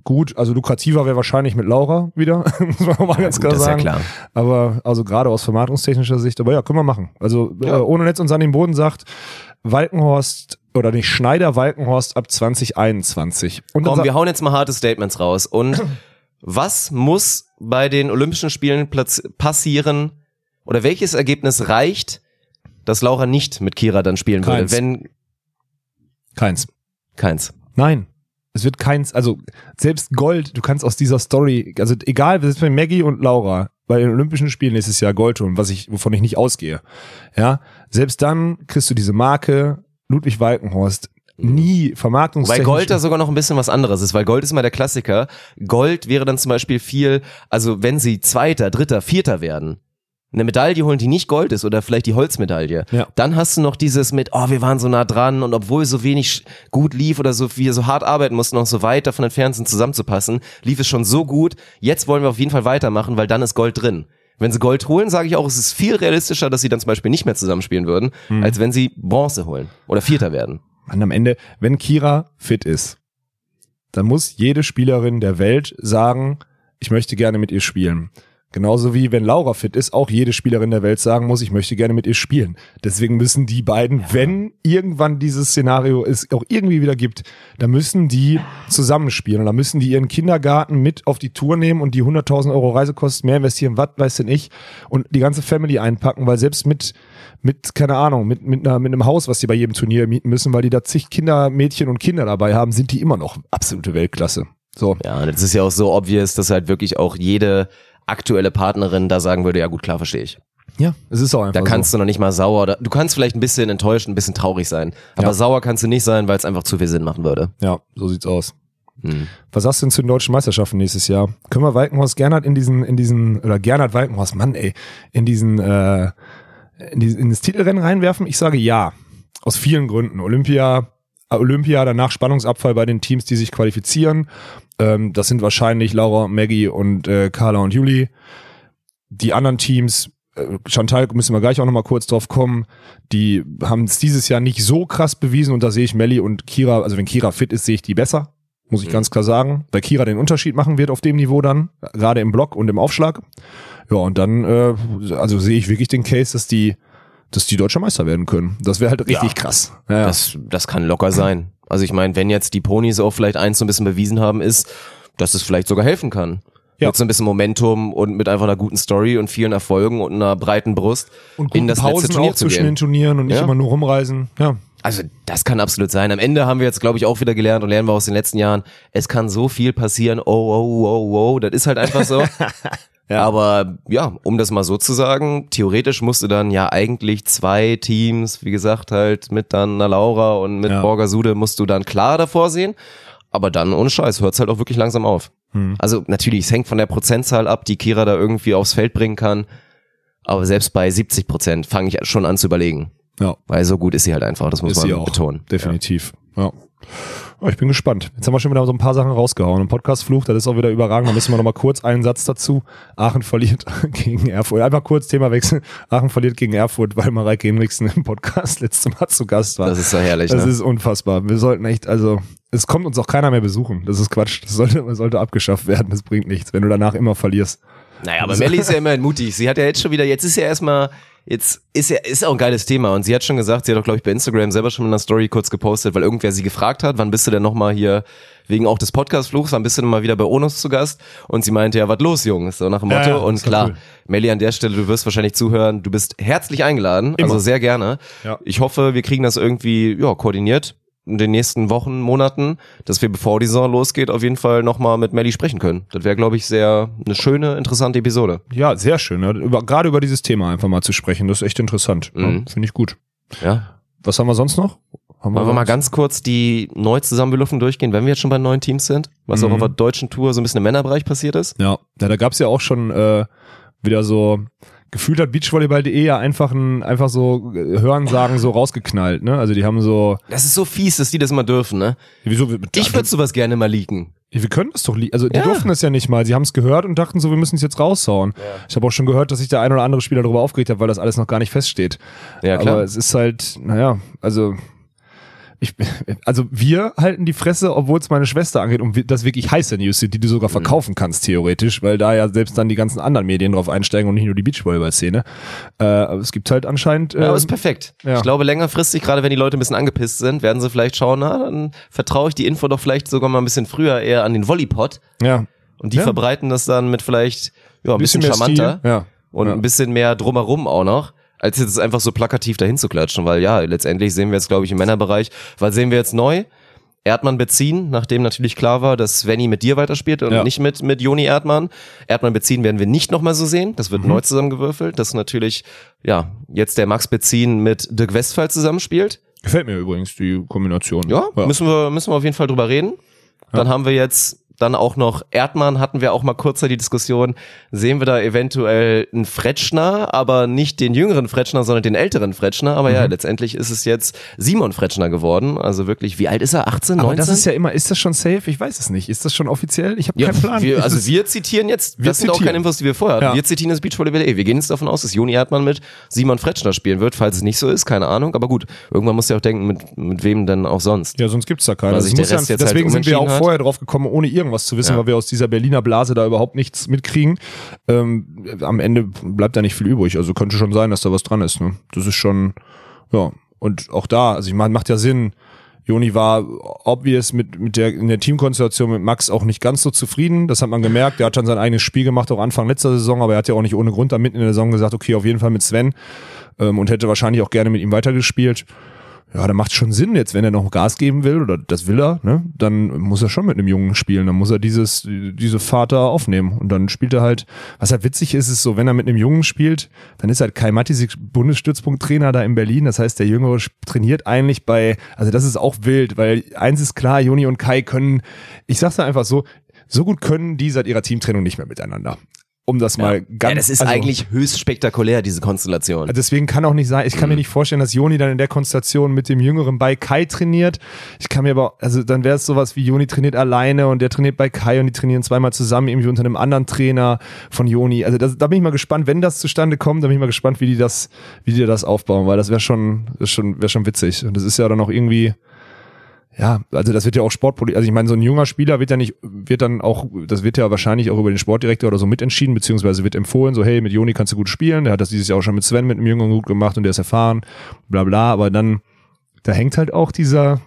B: gut. Also lukrativer wäre wahrscheinlich mit Laura wieder, muss man auch mal ganz
A: gut,
B: klar
A: das ist ja
B: sagen.
A: klar.
B: Aber also gerade aus vermarktungstechnischer Sicht, aber ja, können wir machen. Also
A: Ja.
B: äh, ohne Netz uns an den Boden sagt, Walkenhorst oder nicht Schneider Walkenhorst ab 2021. Und
A: Komm, wir hauen jetzt mal harte Statements raus. Und was muss bei den Olympischen Spielen passieren oder welches Ergebnis reicht, dass Laura nicht mit Kira dann spielen
B: Keins.
A: würde? Wenn
B: keins.
A: keins.
B: Nein. Es wird keins, also selbst Gold, du kannst aus dieser Story, also egal, wir sind bei Maggie und Laura bei den Olympischen Spielen nächstes Jahr Gold holen, was ich, wovon ich nicht ausgehe. Ja, selbst dann kriegst du diese Marke Ludwig Walkenhorst nie
A: Weil
B: vermarktungstechnisch.
A: Gold da sogar noch ein bisschen was anderes ist, weil Gold ist mal der Klassiker. Gold wäre dann zum Beispiel viel, also wenn sie Zweiter, Dritter, Vierter werden, eine Medaille holen, die nicht Gold ist oder vielleicht die Holzmedaille,
B: Ja.
A: dann hast du noch dieses mit, oh, wir waren so nah dran und obwohl so wenig gut lief oder so wir so hart arbeiten mussten, noch so weit davon entfernt sind, zusammenzupassen, lief es schon so gut, jetzt wollen wir auf jeden Fall weitermachen, weil dann ist Gold drin. Wenn sie Gold holen, sage ich auch, es ist viel realistischer, dass sie dann zum Beispiel nicht mehr zusammenspielen würden,
B: Mhm.
A: als wenn sie Bronze holen oder Vierter werden.
B: Und am Ende, wenn Kira fit ist, dann muss jede Spielerin der Welt sagen, ich möchte gerne mit ihr spielen. Genauso wie wenn Laura fit ist, auch jede Spielerin der Welt sagen muss, ich möchte gerne mit ihr spielen. Deswegen müssen die beiden, wenn irgendwann dieses Szenario es auch irgendwie wieder gibt, dann müssen die zusammenspielen. Und dann müssen die ihren Kindergarten mit auf die Tour nehmen und die 100.000 Euro Reisekosten mehr investieren, was weiß denn ich, und die ganze Family einpacken, weil selbst mit, mit, keine Ahnung, mit, mit, einer, mit einem Haus, was die bei jedem Turnier mieten müssen, weil die da zig Kinder, Mädchen und Kinder dabei haben, sind die immer noch absolute Weltklasse. So.
A: Ja, und das ist ja auch so obvious, dass halt wirklich auch jede aktuelle Partnerin da sagen würde, ja gut, klar, verstehe ich.
B: Ja, es ist auch einfach
A: Da kannst du noch nicht mal sauer, da- du kannst vielleicht ein bisschen enttäuscht, ein bisschen traurig sein, aber
B: Ja.
A: sauer kannst du nicht sein, weil es einfach zu viel Sinn machen würde.
B: so. Ja, so sieht's aus.
A: Hm.
B: Was sagst du denn zu den deutschen Meisterschaften nächstes Jahr? Können wir Walkenhorst Gernert in diesen, in diesen, oder Gernert Walkenhorst, Mann, ey, in diesen, äh, in, diesen, in das Titelrennen reinwerfen? Ich sage ja. Aus vielen Gründen. Olympia, äh, Olympia, danach Spannungsabfall bei den Teams, die sich qualifizieren. Ähm, das sind wahrscheinlich Laura, Maggie und äh, Carla und Juli. die anderen Teams, äh, Chantal müssen wir gleich auch nochmal kurz drauf kommen, die haben es dieses Jahr nicht so krass bewiesen und da sehe ich Melli und Kira, also wenn Kira fit ist, sehe ich die besser, muss ich ganz klar sagen, weil Kira den Unterschied machen wird auf dem Niveau dann, gerade im Block und im Aufschlag. Ja, und dann, äh, also sehe ich wirklich den Case, dass die, dass die deutscher Meister werden können. Das wäre halt richtig krass. Ja, ja.
A: Das, das kann locker sein. Also ich meine, wenn jetzt die Ponys auch vielleicht eins so ein bisschen bewiesen haben, ist, dass es vielleicht sogar helfen kann.
B: Ja.
A: Mit so ein bisschen Momentum und mit einfach einer guten Story und vielen Erfolgen und einer breiten Brust
B: und
A: in das letzte
B: Pausen
A: Turnier
B: auch
A: zu
B: zwischen
A: gehen.
B: den Turnieren und nicht
A: Ja.
B: immer nur rumreisen. Ja.
A: Also das kann absolut sein. Am Ende haben wir jetzt, glaube ich, auch wieder gelernt und lernen wir aus den letzten Jahren, es kann so viel passieren. Oh, oh, oh, oh, das ist halt einfach so. Aber ja, um das mal so zu sagen, theoretisch musste dann ja eigentlich zwei Teams, wie gesagt, halt mit dann einer Laura und mit
B: Ja.
A: Borgasude musst du dann klar davor sehen. Aber dann, ohne Scheiß, hört's halt auch wirklich langsam auf. Also natürlich, es hängt von der Prozentzahl ab, die Kira da irgendwie aufs Feld bringen kann. Aber selbst bei 70 Prozent fange ich schon an zu überlegen.
B: Ja.
A: Weil so gut ist sie halt einfach, das muss
B: Ist
A: man
B: sie auch.
A: betonen.
B: Definitiv. Ja. Oh, ich bin gespannt. Jetzt haben wir schon wieder so ein paar Sachen rausgehauen. Im Podcast-Fluch, das ist auch wieder überragend. Da müssen wir noch mal kurz einen Satz dazu. Aachen verliert gegen Erfurt. Einfach kurz Thema wechseln. Aachen verliert gegen Erfurt, weil Mareike Henriksen im Podcast letztes Mal zu Gast war.
A: Das ist so herrlich.
B: Das
A: ne?
B: ist unfassbar. Wir sollten echt, also, es kommt uns auch keiner mehr besuchen. Das ist Quatsch. Das sollte, sollte abgeschafft werden. Das bringt nichts, wenn du danach immer verlierst.
A: Naja, aber Melly ist ja immerhin mutig. Sie hat ja jetzt schon wieder, jetzt ist ja erstmal, jetzt ist ja, ist auch ein geiles Thema. Und sie hat schon gesagt, sie hat auch, glaube ich, bei Instagram selber schon in einer Story kurz gepostet, weil irgendwer sie gefragt hat, wann bist du denn nochmal hier, wegen auch des Podcast-Fluchs, wann bist du denn mal wieder bei Onus zu Gast? Und sie meinte, ja, was los, Jungs? So nach dem
B: Ja,
A: Motto.
B: ja,
A: und
B: ist doch
A: klar,
B: cool.
A: Melly, an der Stelle, du wirst wahrscheinlich zuhören, du bist herzlich eingeladen,
B: Immer.
A: also sehr gerne.
B: Ja.
A: Ich hoffe, wir kriegen das irgendwie, ja, koordiniert in den nächsten Wochen, Monaten, dass wir, bevor die Saison losgeht, auf jeden Fall nochmal mit Melly sprechen können. Das wäre, glaube ich, sehr eine schöne, interessante Episode.
B: Ja, sehr schön. Ne? Über, gerade über dieses Thema einfach mal zu sprechen. Das ist echt interessant. Ja,
A: Mhm.
B: Finde ich gut.
A: Ja.
B: Was haben wir sonst noch? Haben
A: Wollen wir mal
B: sonst-
A: ganz kurz die Neu-Zusammenbeluftung durchgehen, wenn wir jetzt schon bei neuen Teams sind? Was auch
B: Mhm.
A: auf der deutschen Tour so ein bisschen im Männerbereich passiert ist?
B: Ja, ja da gab's ja auch schon äh, wieder so gefühlt hat Beachvolleyball.de ja einfach ein, einfach so äh, Hörensagen so rausgeknallt, ne? Also die haben so
A: Das ist so fies, dass die das mal dürfen, ne?
B: wieso
A: Ich würde sowas gerne mal leaken.
B: wir können das doch li- also die
A: Ja.
B: durften das ja nicht mal, sie haben es gehört und dachten so, wir müssen es jetzt raushauen. Ich habe auch schon gehört, dass sich der ein oder andere Spieler darüber aufgeregt hat, weil das alles noch gar nicht feststeht.
A: Ja, klar.
B: Aber es ist halt, naja, also ich, also wir halten die Fresse, obwohl es meine Schwester angeht und das wirklich heiße News sind, die du
A: Mhm.
B: sogar verkaufen kannst, theoretisch, weil da ja selbst dann die ganzen anderen Medien drauf einsteigen und nicht nur die Beachvolleyball-Szene. Äh, aber es gibt halt anscheinend. Äh,
A: Ja, aber ist perfekt.
B: ja.
A: Ich glaube, längerfristig, gerade wenn die Leute ein bisschen angepisst sind, werden sie vielleicht schauen, na, dann vertraue ich die Info doch vielleicht sogar mal ein bisschen früher eher an den Volleypod
B: ja,
A: und die
B: Ja.
A: verbreiten das dann mit vielleicht ja, ein bisschen,
B: mehr
A: charmanter
B: Stil. Ja.
A: und
B: ja.
A: ein bisschen mehr drumherum auch noch, als jetzt einfach so plakativ dahin zu klatschen, weil ja, letztendlich sehen wir jetzt, glaube ich, im Männerbereich, weil sehen wir jetzt neu, Erdmann beziehen, nachdem natürlich klar war, dass Svenny mit dir weiterspielt und
B: Ja.
A: nicht mit, mit Joni Erdmann. Erdmann beziehen werden wir nicht nochmal so sehen. Das wird
B: Mhm.
A: neu zusammengewürfelt, dass natürlich, ja, jetzt der Max beziehen mit Dirk Westphal zusammenspielt.
B: Gefällt mir übrigens die Kombination.
A: Ja, müssen wir, müssen wir auf jeden Fall drüber reden. Dann haben wir jetzt dann auch noch Erdmann, hatten wir auch mal kurzer die Diskussion, sehen wir da eventuell einen Fretschner, aber nicht den jüngeren Fretschner, sondern den älteren Fretschner. Aber
B: Mhm.
A: ja, letztendlich ist es jetzt Simon Fretschner geworden. Also wirklich, wie alt ist er? 18, 19?
B: Aber das ist ja immer, ist das schon safe? Ich weiß es nicht. Ist das schon offiziell? Ich habe
A: Ja,
B: keinen Plan.
A: wir, also wir zitieren jetzt,
B: Wir
A: das sind auch
B: zitieren.
A: keine Infos, die wir vorher hatten.
B: Ja.
A: Wir zitieren das Beachvolleyball.de. Wir gehen jetzt davon aus, dass Joni Erdmann mit Simon Fretschner spielen wird. Falls es nicht so ist, keine Ahnung. Aber gut, irgendwann muss ja auch denken, mit, mit wem denn auch sonst.
B: Ja, sonst gibt's da keinen.
A: Sich der
B: muss ja,
A: jetzt halt
B: deswegen sind wir auch vorher drauf gekommen, ohne irgendwas zu wissen,
A: Ja.
B: weil wir aus dieser Berliner Blase da überhaupt nichts mitkriegen. Ähm, am Ende bleibt da nicht viel übrig. Also könnte schon sein, dass da was dran ist. Ne? Das ist schon, ja. Und auch da, also ich meine, macht ja Sinn. Joni war obvious mit, mit der, in der Teamkonstellation mit Max auch nicht ganz so zufrieden. Das hat man gemerkt. Der hat dann sein eigenes Spiel gemacht, auch Anfang letzter Saison, aber er hat ja auch nicht ohne Grund da mitten in der Saison gesagt, okay, auf jeden Fall mit Sven. Ähm, und hätte wahrscheinlich auch gerne mit ihm weitergespielt ja, dann macht schon Sinn jetzt, wenn er noch Gas geben will oder das will er, ne, dann muss er schon mit einem Jungen spielen, dann muss er dieses diese Vater aufnehmen. Und dann spielt er halt, was halt witzig ist, ist so, wenn er mit einem Jungen spielt, dann ist halt Kai Matisik Bundesstützpunkttrainer da in Berlin, das heißt, der Jüngere trainiert eigentlich bei, also das ist auch wild, weil eins ist klar, Juni und Kai können, ich sag's da einfach so, so gut können die seit ihrer Teamtrennung nicht mehr miteinander. Um das mal ganz.
A: ja, das ist
B: also-
A: eigentlich höchst spektakulär, diese Konstellation.
B: Deswegen kann auch nicht sein, ich kann
A: Mhm.
B: mir nicht vorstellen, dass Joni dann in der Konstellation mit dem Jüngeren bei Kai trainiert. Ich kann mir aber, also dann wäre es sowas wie Joni trainiert alleine und der trainiert bei Kai und die trainieren zweimal zusammen, irgendwie unter einem anderen Trainer von Joni. Also das, da bin ich mal gespannt, wenn das zustande kommt, da bin ich mal gespannt, wie die das, wie die das aufbauen, weil das wäre schon, ist schon, wäre schon witzig. Und das ist ja dann auch irgendwie, ja, also das wird ja auch Sportpolitik, also ich meine, so ein junger Spieler wird ja nicht, wird dann auch, das wird ja wahrscheinlich auch über den Sportdirektor oder so mitentschieden, beziehungsweise wird empfohlen, so hey, mit Joni kannst du gut spielen, der hat das dieses Jahr auch schon mit Sven, mit einem Jüngeren gut gemacht und der ist erfahren, bla bla, aber dann, da hängt halt auch dieser,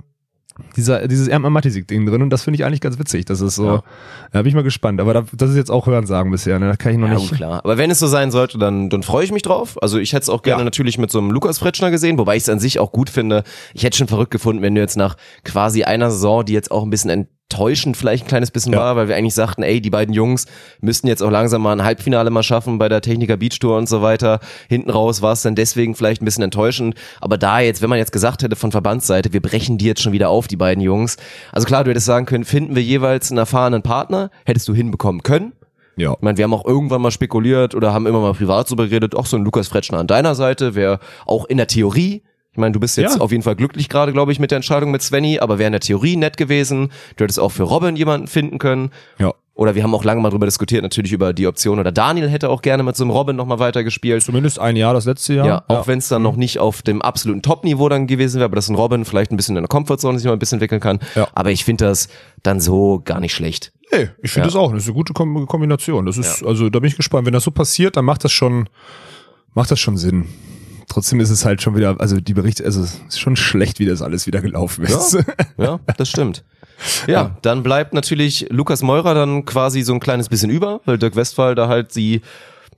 B: dieser, dieses Erdmann Matisik-Ding drin und das finde ich eigentlich ganz witzig, das ist so,
A: Ja.
B: da bin ich mal gespannt, aber da, das ist jetzt auch Hörensagen bisher, ne? da kann ich noch
A: Ja,
B: nicht.
A: klar. Aber wenn es so sein sollte, dann, dann freue ich mich drauf. Also ich hätte es auch gerne
B: Ja.
A: natürlich mit so einem Lukas Fretschner gesehen, wobei ich es an sich auch gut finde. Ich hätte schon verrückt gefunden, wenn du jetzt nach quasi einer Saison, die jetzt auch ein bisschen enttäuschend vielleicht ein kleines bisschen
B: Ja.
A: war, weil wir eigentlich sagten, ey, die beiden Jungs müssten jetzt auch langsam mal ein Halbfinale mal schaffen bei der Techniker Beach Tour und so weiter. Hinten raus war es dann deswegen vielleicht ein bisschen enttäuschend. Aber da jetzt, wenn man jetzt gesagt hätte von Verbandsseite, wir brechen die jetzt schon wieder auf, die beiden Jungs. Also klar, du hättest sagen können, finden wir jeweils einen erfahrenen Partner, hättest du hinbekommen können.
B: Ja.
A: Ich meine, wir haben auch irgendwann mal spekuliert oder haben immer mal privat so geredet, auch so ein Lukas Fretschner an deiner Seite wäre auch in der Theorie, meine, du bist jetzt
B: Ja.
A: auf jeden Fall glücklich gerade, glaube ich, mit der Entscheidung mit Svenny, aber wäre in der Theorie nett gewesen. Du hättest auch für Robin jemanden finden können.
B: Ja.
A: Oder wir haben auch lange mal drüber diskutiert, natürlich über die Option. Oder Daniel hätte auch gerne mit so einem Robin nochmal weitergespielt.
B: Zumindest ein Jahr, das letzte Jahr.
A: Ja, auch wenn es dann noch nicht auf dem absoluten Top-Niveau dann gewesen wäre, aber dass ein Robin vielleicht ein bisschen in der Comfortzone sich mal ein bisschen entwickeln kann.
B: Ja.
A: Aber ich finde das dann so gar nicht schlecht.
B: Nee, ich finde
A: Ja.
B: das auch. Das ist eine gute Kom Kombination. Das ist, also da bin ich gespannt. Wenn das so passiert, dann macht das schon, macht das schon Sinn. Trotzdem ist es halt schon wieder, also die Berichte, also es ist schon schlecht, wie das alles wieder gelaufen ist.
A: Ja, das stimmt. Ja, dann bleibt natürlich Lukas Meurer dann quasi so ein kleines bisschen über, weil Dirk Westphal da halt die,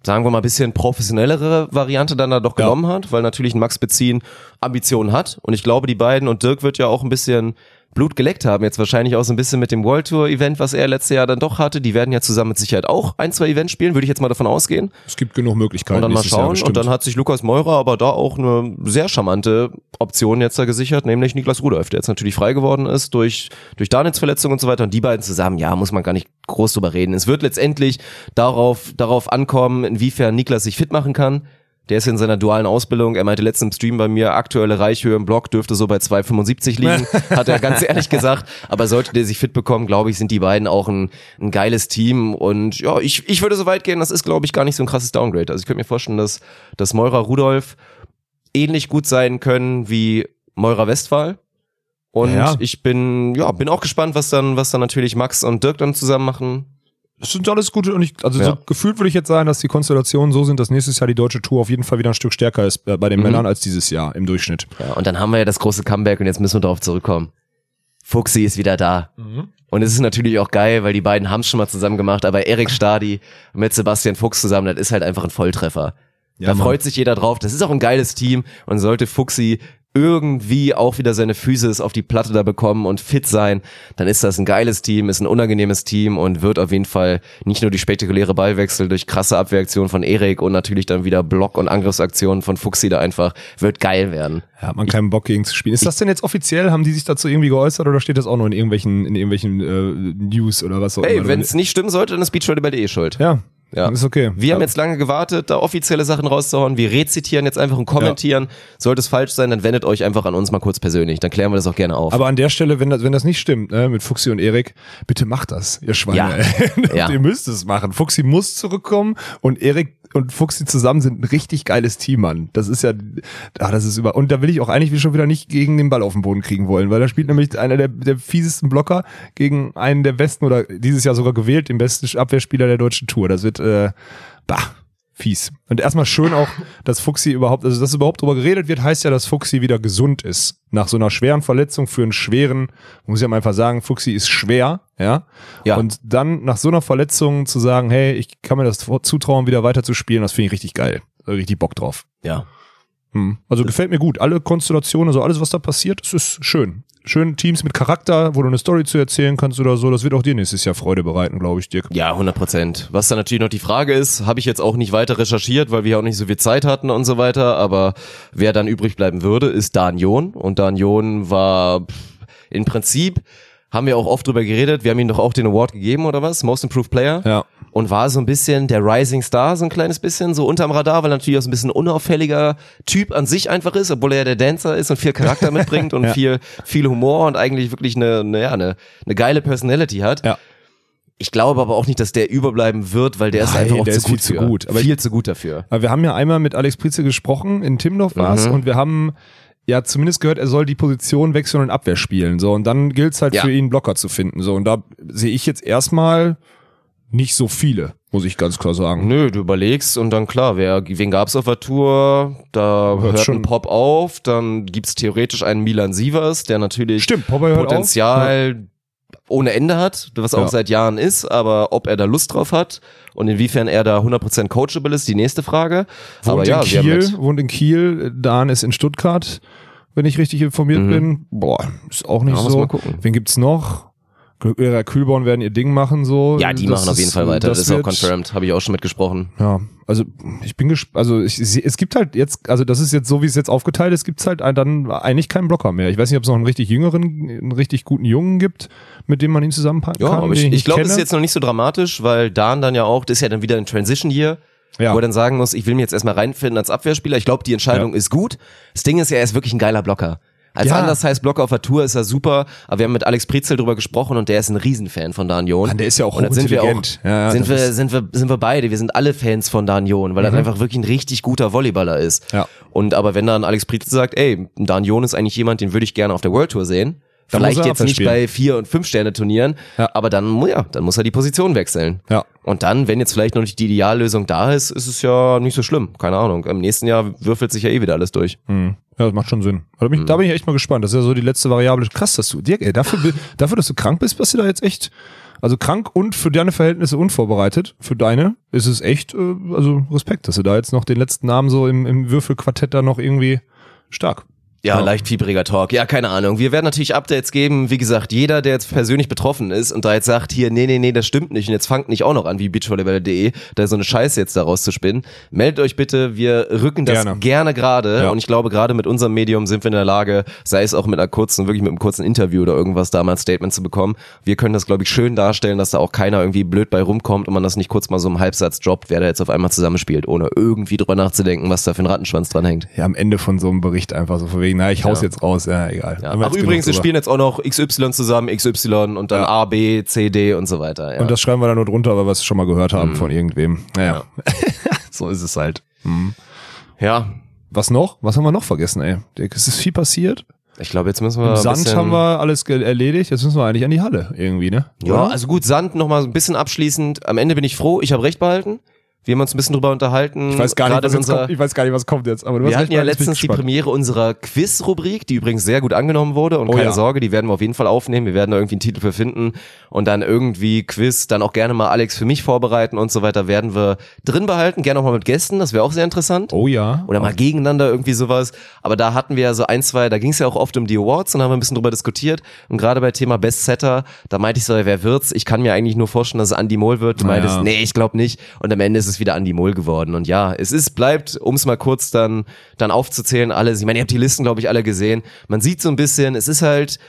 A: sagen wir mal, bisschen professionellere Variante dann da doch
B: Ja.
A: genommen hat, weil natürlich ein Max Bezin Ambitionen hat. Und ich glaube, die beiden und Dirk wird ja auch ein bisschen Blut geleckt haben, jetzt wahrscheinlich auch so ein bisschen mit dem World Tour Event, was er letztes Jahr dann doch hatte. Die werden ja zusammen mit Sicherheit auch ein, zwei Events spielen, würde ich jetzt mal davon ausgehen.
B: Es gibt genug Möglichkeiten.
A: Und dann mal schauen. Und dann hat sich Lukas Meurer aber da auch eine sehr charmante Option jetzt da gesichert, nämlich Niklas Rudolph, der jetzt natürlich frei geworden ist durch, durch Daniels Verletzung und so weiter. Und die beiden zusammen, ja, muss man gar nicht groß drüber reden. Es wird letztendlich darauf, darauf ankommen, inwiefern Niklas sich fit machen kann. Der ist in seiner dualen Ausbildung. Er meinte letztens im Stream bei mir, aktuelle Reichhöhe im Block dürfte so bei 2,75 liegen, hat er ganz ehrlich gesagt. Aber sollte der sich fit bekommen, glaube ich, sind die beiden auch ein, ein geiles Team. Und ja, ich, ich würde so weit gehen, das ist, glaube ich, gar nicht so ein krasses Downgrade. Also ich könnte mir vorstellen, dass, dass Meurer Rudolph ähnlich gut sein können wie Meurer Westphal. Und
B: Ja.
A: ich bin, ja, bin auch gespannt, was dann, was dann natürlich Max und Dirk dann zusammen machen.
B: Das sind alles gute und ich, also
A: Ja.
B: so gefühlt würde ich jetzt sagen, dass die Konstellationen so sind, dass nächstes Jahr die deutsche Tour auf jeden Fall wieder ein Stück stärker ist äh, bei den
A: Mhm.
B: Männern als dieses Jahr im Durchschnitt.
A: Ja, und dann haben wir ja das große Comeback und jetzt müssen wir darauf zurückkommen. Fuxi ist wieder da. Und es ist natürlich auch geil, weil die beiden haben es schon mal zusammen gemacht, aber Erik Stadi mit Sebastian Fuchs zusammen, das ist halt einfach ein Volltreffer.
B: Ja,
A: da
B: Mann.
A: freut sich jeder drauf. Das ist auch ein geiles Team und sollte Fuxi irgendwie auch wieder seine Physis auf die Platte da bekommen und fit sein, dann ist das ein geiles Team, ist ein unangenehmes Team und wird auf jeden Fall nicht nur die spektakuläre Ballwechsel durch krasse Abwehraktionen von Erik und natürlich dann wieder Block- und Angriffsaktionen von Fuxi da einfach, wird geil werden.
B: Ja, hat man keinen Bock gegen zu spielen. Ist das denn jetzt offiziell? Haben die sich dazu irgendwie geäußert oder steht das auch nur in irgendwelchen, in irgendwelchen äh, News oder was auch
A: Ey,
B: immer?
A: wenn es nicht stimmen sollte, dann ist Beachvolleyball.de schuld.
B: ja,
A: Ja.
B: ist okay.
A: Wir haben jetzt lange gewartet, da offizielle Sachen rauszuhauen. Wir rezitieren jetzt einfach und kommentieren. Sollte es falsch sein, dann wendet euch einfach an uns mal kurz persönlich. Dann klären wir das auch gerne auf.
B: Aber an der Stelle, wenn das, wenn das nicht stimmt, ne, mit Fuxi und Erik, bitte macht das, ihr Schweine.
A: Ja. Ja.
B: ihr müsst es machen. Fuxi muss zurückkommen und Erik und Fuxi zusammen sind ein richtig geiles Team, Mann. Das ist ja, ah, das ist über, und da will ich auch eigentlich schon wieder nicht gegen den Ball auf den Boden kriegen wollen, weil da spielt nämlich einer der, der fiesesten Blocker gegen einen der besten oder dieses Jahr sogar gewählt, den besten Abwehrspieler der deutschen Tour. Das wird, äh, bah. Fies. Und erstmal schön auch, dass Fuxi überhaupt, also dass überhaupt drüber geredet wird, heißt ja, dass Fuxi wieder gesund ist. Nach so einer schweren Verletzung für einen schweren, muss ich mal einfach sagen, Fuxi ist schwer, ja.
A: Ja.
B: Und dann nach so einer Verletzung zu sagen, hey, ich kann mir das zutrauen, wieder weiter zu spielen, das finde ich richtig geil. Richtig Bock drauf.
A: ja.
B: Hm. Also gefällt mir gut. Alle Konstellationen, also alles, was da passiert, das ist schön. Schön Teams mit Charakter, wo du eine Story zu erzählen kannst oder so, das wird auch dir nächstes Jahr Freude bereiten, glaube ich, Dirk.
A: Ja, 100 Prozent. Was dann natürlich noch die Frage ist, habe ich jetzt auch nicht weiter recherchiert, weil wir ja auch nicht so viel Zeit hatten und so weiter, aber wer dann übrig bleiben würde, ist Dan John. Und Dan John war im Prinzip, haben wir auch oft drüber geredet, wir haben ihm doch auch den Award gegeben oder was? Most Improved Player.
B: Ja.
A: Und war so ein bisschen der Rising Star, so ein kleines bisschen, so unterm Radar, weil er natürlich auch so ein bisschen unauffälliger Typ an sich einfach ist, obwohl er ja der Dancer ist und viel Charakter mitbringt und viel, viel Humor und eigentlich wirklich eine, eine, ja, eine, eine geile Personality hat.
B: Ja.
A: Ich glaube aber auch nicht, dass der überbleiben wird, weil der ist
B: Nein,
A: einfach auch
B: der
A: zu
B: ist
A: gut
B: viel zu gut. Aber
A: viel zu gut dafür.
B: Aber wir haben ja einmal mit Alex Prize gesprochen, in Timdorf war's,
A: Mhm.
B: und wir haben ja zumindest gehört, er soll die Position wechseln und Abwehr spielen. So, und dann gilt's halt
A: Ja.
B: für ihn, Blocker zu finden. So, und da sehe ich jetzt erstmal nicht so viele, muss ich ganz klar sagen.
A: Nö, du überlegst und dann klar, wer, wen gab's auf der Tour? Da
B: Hört
A: hört
B: schon-
A: ein Pop auf, dann gibt's theoretisch einen Milan Sievers, der natürlich
B: Stimmt,
A: Potenzial ohne Ende hat, was auch
B: Ja.
A: seit Jahren ist, aber ob er da Lust drauf hat und inwiefern er da 100% coachable ist, die nächste Frage.
B: Wohnt
A: aber ja,
B: in Kiel, wohnt in Kiel, Dan ist in Stuttgart, wenn ich richtig informiert
A: Mhm.
B: bin. Boah, ist auch nicht
A: Ja,
B: so. Wen gibt's noch? Ihrer Kühlborn werden ihr Ding machen so.
A: ja, die
B: Das
A: machen auf jeden
B: ist-
A: Fall weiter, das, ist auch confirmed, habe ich auch schon mitgesprochen.
B: Ja, also ich bin gespannt, also ich, es gibt halt jetzt, also das ist jetzt so, wie es jetzt aufgeteilt ist, gibt's halt dann eigentlich keinen Blocker mehr. Ich weiß nicht, ob es noch einen richtig jüngeren, einen richtig guten Jungen gibt, mit dem man ihn zusammenpacken
A: Ja,
B: kann.
A: aber ich, ich
B: nicht
A: glaube, das ist jetzt noch nicht so dramatisch, weil Dan dann ja auch, das ist ja dann wieder ein Transition Year,
B: Ja.
A: wo er dann sagen muss, ich will mich jetzt erstmal reinfinden als Abwehrspieler. Ich glaube, die Entscheidung
B: Ja.
A: ist gut. Das Ding ist ja, er ist wirklich ein geiler Blocker. Als
B: Ja.
A: anders heißt Blocker auf der Tour ist er super, aber wir haben mit Alex Prizel drüber gesprochen und der ist ein Riesenfan von Dan John.
B: Mann, der ist ja auch
A: und dann sind wir auch.
B: Ja, ja,
A: sind wir,
B: Mhm.
A: sind wir, sind wir beide, wir sind alle Fans von Dan John, weil er einfach wirklich ein richtig guter Volleyballer ist.
B: Ja.
A: Und aber wenn dann Alex Prizel sagt, ey, Dan John ist eigentlich jemand, den würde ich gerne auf der World Tour sehen.
B: Muss
A: Vielleicht jetzt nicht
B: spielen.
A: bei vier und fünf Sterne Turnieren,
B: Ja.
A: aber dann, ja, dann muss er die Position wechseln.
B: Ja.
A: Und dann, wenn jetzt vielleicht noch nicht die Ideallösung da ist, ist es ja nicht so schlimm. Keine Ahnung. Im nächsten Jahr würfelt sich ja eh wieder alles durch.
B: Hm. Ja, das macht schon Sinn. Da bin, ich, da bin ich echt mal gespannt. Das ist ja so die letzte Variable. Krass, dass du, Dirk, ey, dafür, dafür, dass du krank bist, bist du da jetzt echt, also krank und für deine Verhältnisse unvorbereitet. Für deine ist es echt, äh, also Respekt, dass du da jetzt noch den letzten Namen so im, im Würfelquartett da noch irgendwie stark.
A: Ja,
B: Ja.
A: leicht fiebriger Talk. Ja, keine Ahnung. Wir werden natürlich Updates geben. Wie gesagt, jeder, der jetzt persönlich betroffen ist und da jetzt sagt, hier, nee, nee, nee, das stimmt nicht und jetzt fangt nicht auch noch an wie beachvolleyball.de, da so eine Scheiße jetzt daraus zu spinnen. Meldet euch bitte, wir rücken das
B: Gerne.
A: gerne gerade
B: Ja.
A: und ich glaube, gerade mit unserem Medium sind wir in der Lage, sei es auch mit einer kurzen, wirklich mit einem kurzen Interview oder irgendwas da mal ein Statement zu bekommen. Wir können das, glaube ich, schön darstellen, dass da auch keiner irgendwie blöd bei rumkommt und man das nicht kurz mal so im Halbsatz droppt, wer da jetzt auf einmal zusammenspielt, ohne irgendwie drüber nachzudenken, was da für ein Rattenschwanz dran hängt.
B: Ja, am Ende von so einem Bericht einfach so von wegen, na, ich haus
A: Ja.
B: jetzt raus, ja, egal.
A: Ja. Ach übrigens, wir spielen jetzt auch noch XY zusammen, XY und dann
B: Ja.
A: A, B, C, D und so weiter.
B: Und das schreiben wir dann nur drunter, weil wir es schon mal gehört haben von irgendwem. Naja, so ist es halt. Hm.
A: ja,
B: Was noch? Was haben wir noch vergessen, ey? Es ist viel passiert.
A: ich glaube, jetzt müssen wir
B: Im Sand haben wir alles erledigt. Jetzt müssen wir eigentlich an die Halle irgendwie, ne?
A: Ja,
B: Oder?
A: also gut, Sand noch mal so ein bisschen abschließend. Am Ende bin ich froh, ich habe recht behalten. Wir haben uns ein bisschen drüber unterhalten.
B: ich weiß gar nicht, was
A: unserer-
B: kommt. Ich weiß gar nicht, was kommt jetzt. Aber du
A: Wir hatten ja letztens die. Premiere unserer Quiz-Rubrik, die übrigens sehr gut angenommen wurde. Und
B: Oh
A: keine
B: ja.
A: Sorge, die werden wir auf jeden Fall aufnehmen. Wir werden da irgendwie einen Titel für finden. Und dann irgendwie Quiz, dann auch gerne mal Alex für mich vorbereiten und so weiter, werden wir drin behalten. Gerne auch mal mit Gästen, das wäre auch sehr interessant.
B: Oh ja.
A: Oder mal gegeneinander irgendwie sowas. Aber da hatten wir ja so ein, zwei, da ging es ja auch oft um die Awards und da haben wir ein bisschen drüber diskutiert. Und gerade bei Thema Bestsetter, da meinte ich so, wer wird's? Ich kann mir eigentlich nur vorstellen, dass es Andy Mohl wird. Du meintest, nee, ich glaube nicht. Und am Ende ist es wieder Andy Mohl geworden. Und ja, es ist, bleibt, um es mal kurz dann, dann aufzuzählen, alles. Ich meine, ihr habt die Listen, glaube ich, alle gesehen. Man sieht so ein bisschen, es ist halt,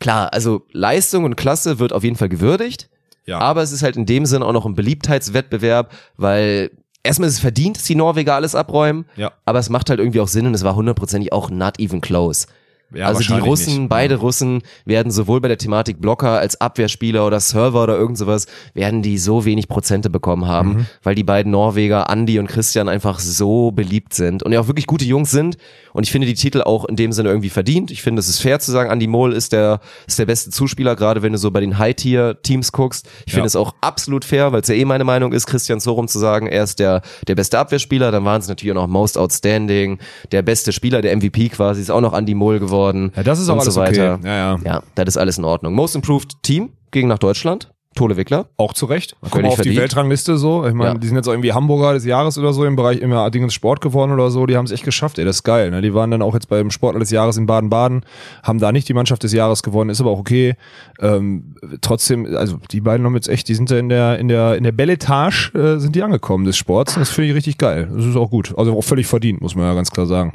A: klar, also Leistung und Klasse wird auf jeden Fall gewürdigt.
B: Ja.
A: Aber es ist halt in dem Sinne auch noch ein Beliebtheitswettbewerb, weil erstmal ist es verdient, dass die Norweger alles abräumen.
B: Ja.
A: Aber es macht halt irgendwie auch Sinn und es war hundertprozentig auch not even close.
B: Ja,
A: also die Russen,
B: nicht.
A: beide Russen werden sowohl bei der Thematik Blocker als Abwehrspieler oder Server oder irgend sowas, werden die so wenig Prozente bekommen haben,
B: Mhm.
A: weil die beiden Norweger, Andy und Christian, einfach so beliebt sind und ja auch wirklich gute Jungs sind. Und ich finde die Titel auch in dem Sinne irgendwie verdient. Ich finde, es ist fair zu sagen, Andy Mohl ist der, ist der beste Zuspieler, gerade wenn du so bei den High-Tier-Teams guckst. Ich finde
B: Ja.
A: es auch absolut fair, weil es ja eh meine Meinung ist, Christian Sorum zu sagen, er ist der, der beste Abwehrspieler. Dann waren es natürlich auch noch Most Outstanding, der beste Spieler, der MVP quasi, ist auch noch Andy Mohl geworden.
B: Ja, das ist auch
A: und
B: alles
A: so weiter.
B: okay. Ja, ja.
A: Ja, das ist alles in Ordnung. Most Improved Team ging nach Deutschland. Tole Wickler.
B: Auch zu Recht. Guck mal auf die
A: verdient.
B: Weltrangliste so. Ich meine,
A: Ja.
B: die sind jetzt auch irgendwie Hamburger des Jahres oder so im Bereich immer Dingens Sport geworden oder so. Die haben es echt geschafft, ey. Das ist geil. Ne? Die waren dann auch jetzt beim Sportler des Jahres in Baden-Baden, haben da nicht die Mannschaft des Jahres gewonnen, ist aber auch okay. Ähm, trotzdem, also die beiden haben jetzt echt, die sind ja in der, in der, in der Belletage äh, sind die angekommen des Sports. Und das finde ich richtig geil. Das ist auch gut. Also auch völlig verdient, muss man ja ganz klar sagen.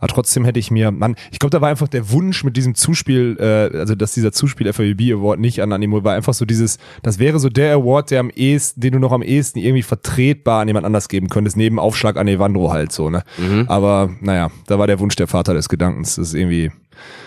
B: Aber trotzdem hätte ich mir, Mann, ich glaube, da war einfach der Wunsch mit diesem Zuspiel, äh, also dass dieser Zuspiel FAB Award nicht an Animo war einfach so dieses, das wäre so der Award, der am ehesten, den du noch am ehesten irgendwie vertretbar an jemand anders geben könntest, neben Aufschlag an Evandro halt so, ne?
A: Mhm.
B: Aber naja, da war der Wunsch der Vater des Gedankens. Das ist irgendwie,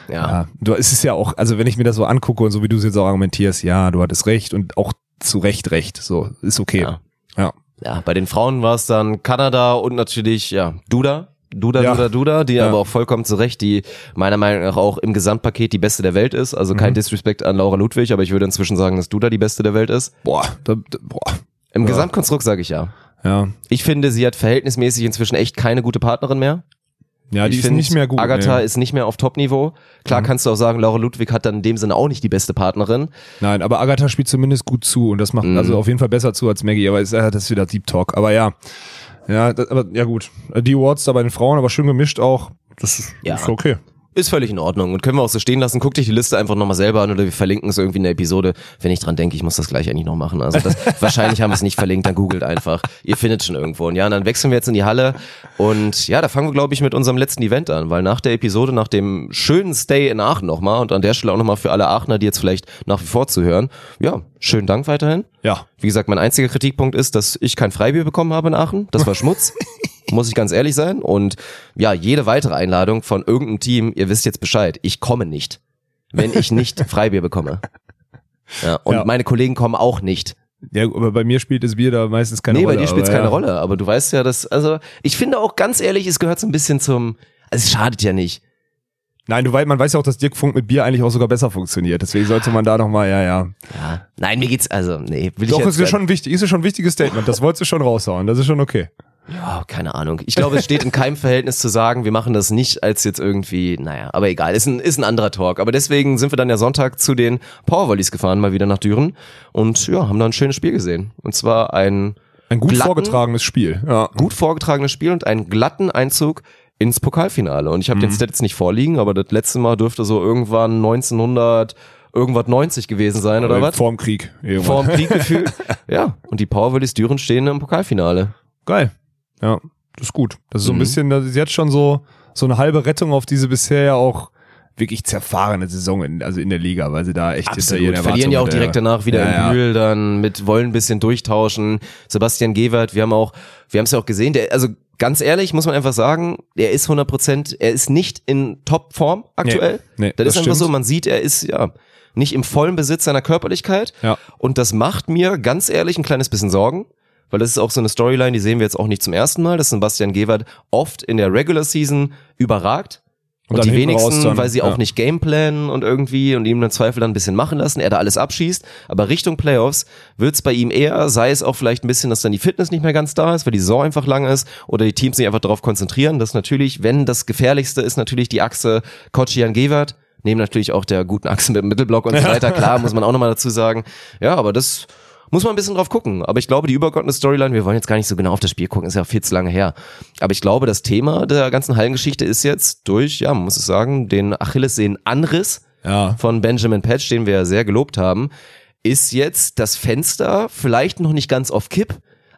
A: Ja.
B: ja, du, es ist ja auch, also wenn ich mir das so angucke und so wie du es jetzt auch argumentierst, ja, du hattest recht und auch zu Recht recht, so, ist okay.
A: Ja.
B: Ja.
A: Ja, bei den Frauen war es dann Kanada und natürlich, ja, Duda. Duda,
B: Ja.
A: Duda, Duda, die
B: Ja.
A: aber auch vollkommen zu Recht, die meiner Meinung nach auch im Gesamtpaket die beste der Welt ist. Also
B: Mhm.
A: kein Disrespect an Laura Ludwig, aber ich würde inzwischen sagen, dass Duda die beste der Welt ist.
B: Boah, da, da, boah,
A: Im
B: Ja.
A: Gesamtkonstrukt sage ich ja.
B: ja.
A: Ich finde, sie hat verhältnismäßig inzwischen echt keine gute Partnerin mehr.
B: Ja, die
A: ich
B: ist
A: find,
B: nicht mehr gut.
A: Agatha
B: nee.
A: ist nicht mehr auf Top-Niveau. Klar
B: Mhm.
A: kannst du auch sagen, Laura Ludwig hat dann in dem Sinne auch nicht die beste Partnerin.
B: Nein, aber Agatha spielt zumindest gut zu und das macht
A: Mhm.
B: also auf jeden Fall besser zu als Maggie, aber ist, äh, das ist wieder Deep Talk. Aber ja, ja, das, aber ja gut. Die Awards da bei den Frauen, aber schön gemischt auch. Das ist,
A: Ja.
B: ist okay.
A: Ist völlig in Ordnung und können wir auch so stehen lassen. Guck dich die Liste einfach nochmal selber an oder wir verlinken es irgendwie in der Episode. Wenn ich dran denke, ich muss das gleich eigentlich noch machen. Also das, wahrscheinlich haben wir es nicht verlinkt, dann googelt einfach. Ihr findet schon irgendwo. Und ja, und dann wechseln wir jetzt in die Halle und ja, da fangen wir glaube ich mit unserem letzten Event an, weil nach der Episode, nach dem schönen Stay in Aachen nochmal und an der Stelle auch nochmal für alle Aachener, die jetzt vielleicht nach wie vor zuhören, ja, schönen Dank weiterhin.
B: Ja.
A: Wie gesagt, mein einziger Kritikpunkt ist, dass ich kein Freibier bekommen habe in Aachen. Das war Schmutz. Muss ich ganz ehrlich sein. Und ja, jede weitere Einladung von irgendeinem Team, ihr wisst jetzt Bescheid, ich komme nicht, wenn ich nicht Freibier bekomme. Ja, und
B: Ja.
A: meine Kollegen kommen auch nicht.
B: Ja, aber bei mir spielt das Bier da meistens keine
A: nee,
B: Rolle.
A: bei dir spielt es keine
B: ja.
A: Rolle. Aber du weißt ja, dass, also ich finde auch ganz ehrlich, es gehört so ein bisschen zum, also es schadet ja nicht.
B: Nein, du weißt, man weiß ja auch, dass Dirk Funk mit Bier eigentlich auch sogar besser funktioniert. Deswegen sollte man da nochmal, ja, ja.
A: Ja. Nein, mir geht's, also, nee, will
B: Doch,
A: ich jetzt
B: ist ja schon wichtig, ist ja schon ein wichtiges Statement. Das wolltest du schon raushauen. Das ist schon okay.
A: Ja, keine Ahnung. Ich glaube, es steht in keinem Verhältnis zu sagen, wir machen das nicht als jetzt irgendwie, naja, aber egal, ist ein, ist ein anderer Talk. Aber deswegen sind wir dann ja Sonntag zu den Powervolleys gefahren, mal wieder nach Düren und ja, haben da ein schönes Spiel gesehen. Und zwar ein
B: Ein gut
A: Glatten-
B: vorgetragenes Spiel. Ja.
A: gut vorgetragenes Spiel und einen glatten Einzug ins Pokalfinale. Und ich habe den
B: Mhm.
A: Stats nicht vorliegen, aber das letzte Mal dürfte so irgendwann 1900 irgendwas 90 gewesen sein oder was?
B: Vorm Krieg. irgendwann.
A: Vorm Krieg gefühlt. Ja, und die Powervolleys Düren stehen im Pokalfinale.
B: Geil. Ja, das ist gut. Das ist so ein
A: Mhm.
B: bisschen, das ist jetzt schon so, so eine halbe Rettung auf diese bisher ja auch wirklich zerfahrene Saison in, also in der Liga, weil sie da echt hinter ihren
A: Absolut. Verlieren ja auch direkt danach wieder
B: Ja,
A: in
B: ja.
A: Bühl, dann mit wollen ein bisschen durchtauschen. Sebastian Gewert, wir haben auch, wir haben es ja auch gesehen, der, also ganz ehrlich muss man einfach sagen, er ist 100 Prozent, er ist nicht in Topform aktuell.
B: Nee, nee,
A: das,
B: das
A: ist einfach
B: stimmt.
A: so, man sieht, er ist ja nicht im vollen Besitz seiner Körperlichkeit.
B: Ja.
A: Und das macht mir ganz ehrlich ein kleines bisschen Sorgen. Weil das ist auch so eine Storyline, die sehen wir jetzt auch nicht zum ersten Mal, dass Sebastian Gewert oft in der Regular Season überragt.
B: Und
A: Und, die wenigsten,
B: dann,
A: weil sie
B: ja.
A: auch nicht gameplanen und irgendwie und ihm dann Zweifel dann ein bisschen machen lassen, er da alles abschießt. Aber Richtung Playoffs wird's bei ihm eher, sei es auch vielleicht ein bisschen, dass dann die Fitness nicht mehr ganz da ist, weil die Saison einfach lang ist oder die Teams sich einfach darauf konzentrieren, dass natürlich, wenn das Gefährlichste ist, natürlich die Achse Kochian Gewert, neben natürlich auch der guten Achse mit dem Mittelblock und so weiter, klar, muss man auch nochmal dazu sagen. Ja, aber das muss man ein bisschen drauf gucken. Aber ich glaube, die übergeordnete Storyline, wir wollen jetzt gar nicht so genau auf das Spiel gucken, ist ja viel zu lange her. Aber ich glaube, das Thema der ganzen Hallengeschichte ist jetzt durch, ja, man muss es sagen, den Achillessehnen-Anriss
B: Ja.
A: von Benjamin Patch, den wir ja sehr gelobt haben, ist jetzt das Fenster vielleicht noch nicht ganz auf Kipp,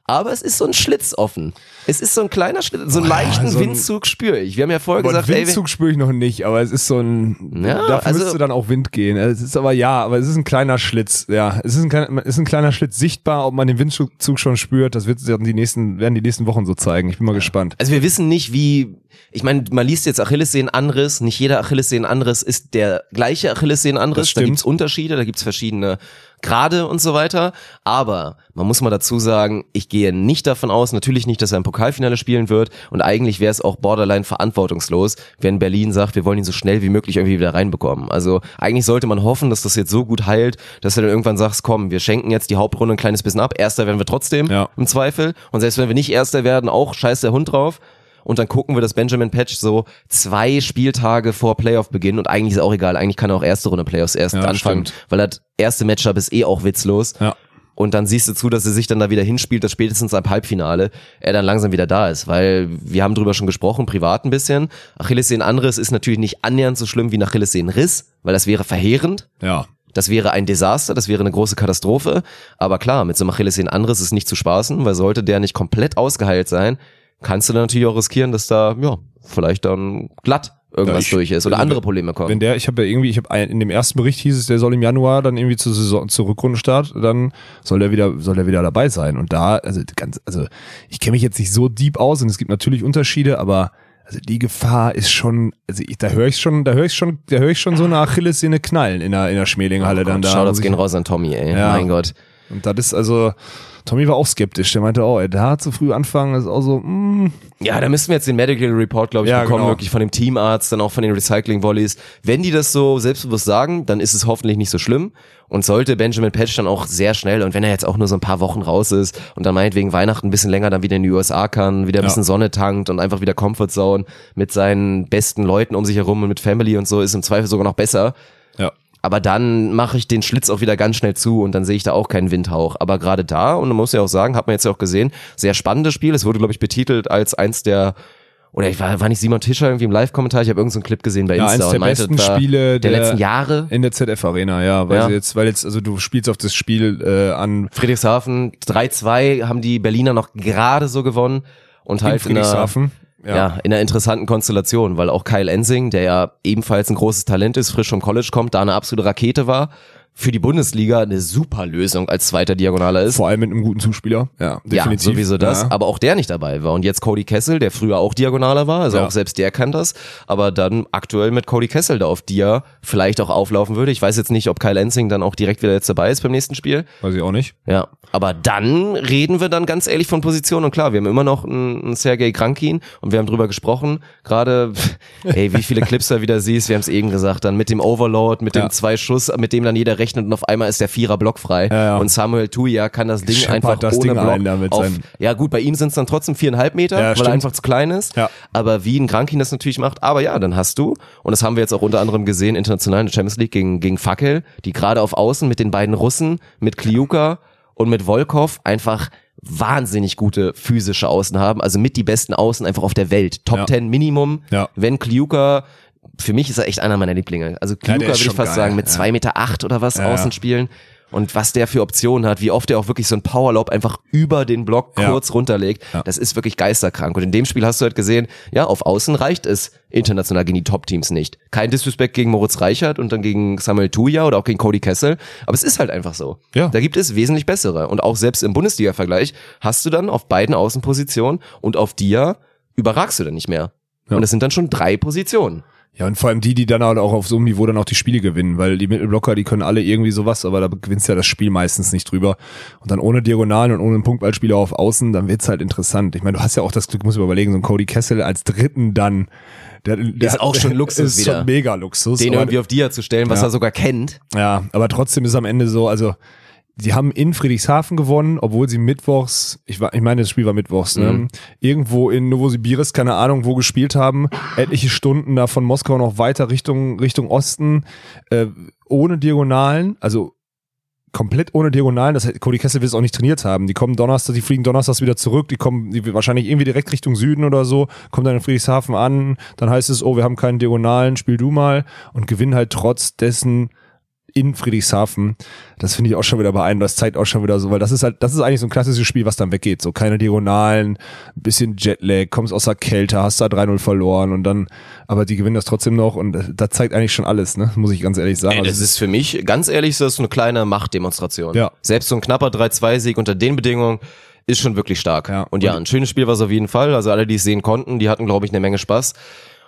A: aber es ist so ein Schlitz offen. Es ist so ein kleiner Schlitz, so einen
B: Boah, ja,
A: leichten
B: so ein-
A: Windzug spüre ich. Wir haben ja vorher
B: Aber
A: gesagt,
B: Windzug spüre ich noch nicht, aber es ist so ein,
A: Ja,
B: dafür
A: also-
B: müsste dann auch Wind gehen. Es ist aber ja, aber es ist ein kleiner Schlitz, ja. Es ist ein, ist ein kleiner Schlitz sichtbar, ob man den Windzug schon spürt, das wird dann die nächsten, werden die nächsten Wochen so zeigen. Ich bin mal gespannt.
A: Also wir wissen nicht, wie. Ich meine, man liest jetzt Achillessehnenanriss. Nicht jeder Achillessehnenanriss ist der gleiche Achillessehnenanriss. Da gibt's Unterschiede, da gibt's verschiedene Grade und so weiter. Aber man muss mal dazu sagen, ich gehe nicht davon aus, natürlich nicht, dass er im Pokalfinale spielen wird. Und eigentlich wäre es auch borderline verantwortungslos, wenn Berlin sagt, wir wollen ihn so schnell wie möglich irgendwie wieder reinbekommen. Also eigentlich sollte man hoffen, dass das jetzt so gut heilt, dass du dann irgendwann sagst, komm, wir schenken jetzt die Hauptrunde ein kleines bisschen ab. Erster werden wir trotzdem
B: Ja.
A: im Zweifel. Und selbst wenn wir nicht Erster werden, auch scheiß der Hund drauf. Und dann gucken wir, dass Benjamin Patch so zwei Spieltage vor Playoff-Beginn und eigentlich ist auch egal, eigentlich kann er auch erste Runde Playoffs erst
B: Ja,
A: anfangen,
B: stimmt.
A: weil das erste Matchup ist eh auch witzlos.
B: Ja.
A: Und dann siehst du zu, dass er sich dann da wieder hinspielt, dass spätestens am Halbfinale er dann langsam wieder da ist, weil wir haben drüber schon gesprochen, privat ein bisschen. Achillessehnenanriss ist natürlich nicht annähernd so schlimm wie ein Achillessehnenriss, weil das wäre verheerend.
B: Ja.
A: Das wäre ein Desaster, das wäre eine große Katastrophe. Aber klar, mit so einem Achillessehnenanriss ist nicht zu spaßen, weil sollte der nicht komplett ausgeheilt sein, kannst du dann natürlich auch riskieren, dass da, ja, vielleicht dann glatt irgendwas
B: ich-
A: durch ist oder andere Probleme kommen.
B: Wenn der, ich habe ja irgendwie, ich habe in dem ersten Bericht hieß es, der soll im Januar dann irgendwie zur Saison, zur Rückrundenstart, dann soll der wieder, soll der wieder dabei sein. Und da, also ganz, also ich kenne mich jetzt nicht so deep aus und es gibt natürlich Unterschiede, aber also die Gefahr ist schon, also ich, da höre ich schon, da höre ich schon, da höre ich schon so eine Achillessehne knallen in der in der Schmelinghalle dann da.
A: Shoutouts gehen raus an Tommy, ey.
B: Ja.
A: Mein Gott.
B: Und das ist also, Tommy war auch skeptisch. Der meinte, oh, ey, da zu früh anfangen, ist auch so, mm,
A: Ja, da müssen wir jetzt den Medical Report, glaube ich,
B: Ja,
A: bekommen,
B: genau.
A: wirklich von dem Teamarzt, dann auch von den Recycling-Volleys. Wenn die das so selbstbewusst sagen, dann ist es hoffentlich nicht so schlimm. Und sollte Benjamin Patch dann auch sehr schnell, und wenn er jetzt auch nur so ein paar Wochen raus ist und dann meinetwegen Weihnachten ein bisschen länger dann wieder in die USA kann, wieder ein
B: Ja.
A: bisschen Sonne tankt und einfach wieder Comfort Zone mit seinen besten Leuten um sich herum und mit Family und so, ist im Zweifel sogar noch besser. Aber dann mache ich den Schlitz auch wieder ganz schnell zu und dann sehe ich da auch keinen Windhauch. Aber gerade da, und man muss ja auch sagen, hat man jetzt ja auch gesehen, sehr spannendes Spiel. Es wurde, glaube ich, betitelt als eins der, oder ich war, war nicht Simon Tischer irgendwie im Live-Kommentar, ich habe irgendeinen so einen Clip gesehen bei
B: Ja,
A: Insta
B: eins der
A: und meinte,
B: besten Spiele
A: der,
B: der-
A: letzten Jahre.
B: In der ZF Arena, ja, weil
A: Ja.
B: jetzt, weil jetzt, also du spielst auf das Spiel äh, an
A: Friedrichshafen 3-2 haben die Berliner noch gerade so gewonnen und
B: in
A: halt in einer,
B: Friedrichshafen.
A: ja. in einer interessanten Konstellation, weil auch Kyle Ensing, der ja ebenfalls ein großes Talent ist, frisch vom College kommt, da eine absolute Rakete war, für die Bundesliga eine super Lösung als zweiter Diagonaler ist.
B: Vor allem mit einem guten Zuspieler. Ja, definitiv.
A: Ja, sowieso das,
B: Ja.
A: aber auch der nicht dabei war. Und jetzt Cody Kessel, der früher auch Diagonaler war, also
B: Ja.
A: auch selbst der kann das, aber dann aktuell mit Cody Kessel da auf Dia vielleicht auch auflaufen würde. Ich weiß jetzt nicht, ob Kyle Ensing dann auch direkt wieder jetzt dabei ist beim nächsten Spiel.
B: Weiß ich auch nicht.
A: Ja, aber dann reden wir dann ganz ehrlich von Position und klar, wir haben immer noch einen, einen Sergei Krankin und wir haben drüber gesprochen, gerade, ey, wie viele Clips du wieder siehst, wir haben es eben gesagt, dann mit dem Overload, mit
B: Ja.
A: dem zwei Schuss, mit dem dann jeder rechnet und auf einmal ist der Vierer Block frei
B: Ja, ja.
A: und Samuel Tuya kann das Ding
B: Scheppert
A: einfach
B: das
A: ohne
B: Ding
A: Block
B: ein da mit
A: auf, ja gut, bei ihm sind es dann trotzdem viereinhalb Meter,
B: Ja,
A: weil
B: stimmt.
A: er einfach zu klein ist,
B: Ja.
A: aber wie ein Krankin das natürlich macht, aber ja, dann hast du, und das haben wir jetzt auch unter anderem gesehen, international in der Champions League gegen, gegen Fackel, die gerade auf Außen mit den beiden Russen, mit Kliuka und mit Volkov einfach wahnsinnig gute physische Außen haben, also mit die besten Außen einfach auf der Welt. Top
B: Ja.
A: 10 Minimum.
B: Ja.
A: Wenn Kliuka, für mich ist er echt einer meiner Lieblinge. Also Kliuka
B: ist
A: würde ich fast
B: geil,
A: sagen, mit
B: ja.
A: zwei Meter acht oder was
B: Ja, ja.
A: außen spielen. Und was der für Optionen hat, wie oft er auch wirklich so ein Powerlob einfach über den Block
B: Ja.
A: kurz runterlegt,
B: Ja.
A: das ist wirklich geisterkrank. Und in dem Spiel hast du halt gesehen, ja, auf Außen reicht es international gegen die Top-Teams nicht. Kein Disrespect gegen Moritz Reichert und dann gegen Samuel Tuya oder auch gegen Cody Kessel, aber es ist halt einfach so.
B: Ja.
A: Da gibt es wesentlich bessere. Und auch selbst im Bundesliga-Vergleich hast du dann auf beiden Außenpositionen und auf dir überragst du dann nicht mehr.
B: Ja.
A: Und das sind dann schon drei Positionen.
B: Ja, und vor allem die, die dann halt auch auf so einem Niveau dann auch die Spiele gewinnen, weil die Mittelblocker, die können alle irgendwie sowas, aber da gewinnst ja das Spiel meistens nicht drüber. Und dann ohne Diagonalen und ohne einen Punktballspieler auf Außen, dann wird's halt interessant. Ich meine, du hast ja auch das Glück, muss ich überlegen, so ein Cody Kessel als Dritten dann, der, der
A: Ist auch schon Luxus
B: ist
A: wieder.
B: schon mega Luxus.
A: Den irgendwie auf dir zu stellen, was
B: Ja.
A: er sogar kennt.
B: Ja, aber trotzdem ist am Ende so, also die haben in Friedrichshafen gewonnen, obwohl sie mittwochs, ich, war, ich meine, das Spiel war mittwochs, ne?
A: Mhm.
B: irgendwo in Novosibirsk, keine Ahnung, wo gespielt haben, etliche Stunden da von Moskau noch weiter Richtung, Richtung Osten, äh, ohne Diagonalen, also komplett ohne Diagonalen, das heißt, Cody Kessel will es auch nicht trainiert haben. Die kommen Donnerstag, die fliegen Donnerstags wieder zurück, die kommen die wahrscheinlich irgendwie direkt Richtung Süden oder so, kommen dann in Friedrichshafen an, dann heißt es, oh, wir haben keinen Diagonalen, spiel du mal und gewinnen halt trotz dessen in Friedrichshafen. Das finde ich auch schon wieder beeindruckend. Das zeigt auch schon wieder so, weil das ist halt, das ist eigentlich so ein klassisches Spiel, was dann weggeht. So keine Diagonalen, bisschen Jetlag, kommst aus der Kälte, hast da 3-0 verloren und dann, aber die gewinnen das trotzdem noch und das- das zeigt eigentlich schon alles, ne? Muss ich ganz ehrlich sagen.
A: Ey, das
B: Also,
A: ist für mich, ganz ehrlich, ist das so eine kleine Machtdemonstration.
B: Ja.
A: Selbst so ein knapper 3-2-Sieg unter den Bedingungen ist schon wirklich stark.
B: Ja.
A: Und ja, ein schönes Spiel war es auf jeden Fall. Also alle, die es sehen konnten, die hatten, glaube ich, eine Menge Spaß.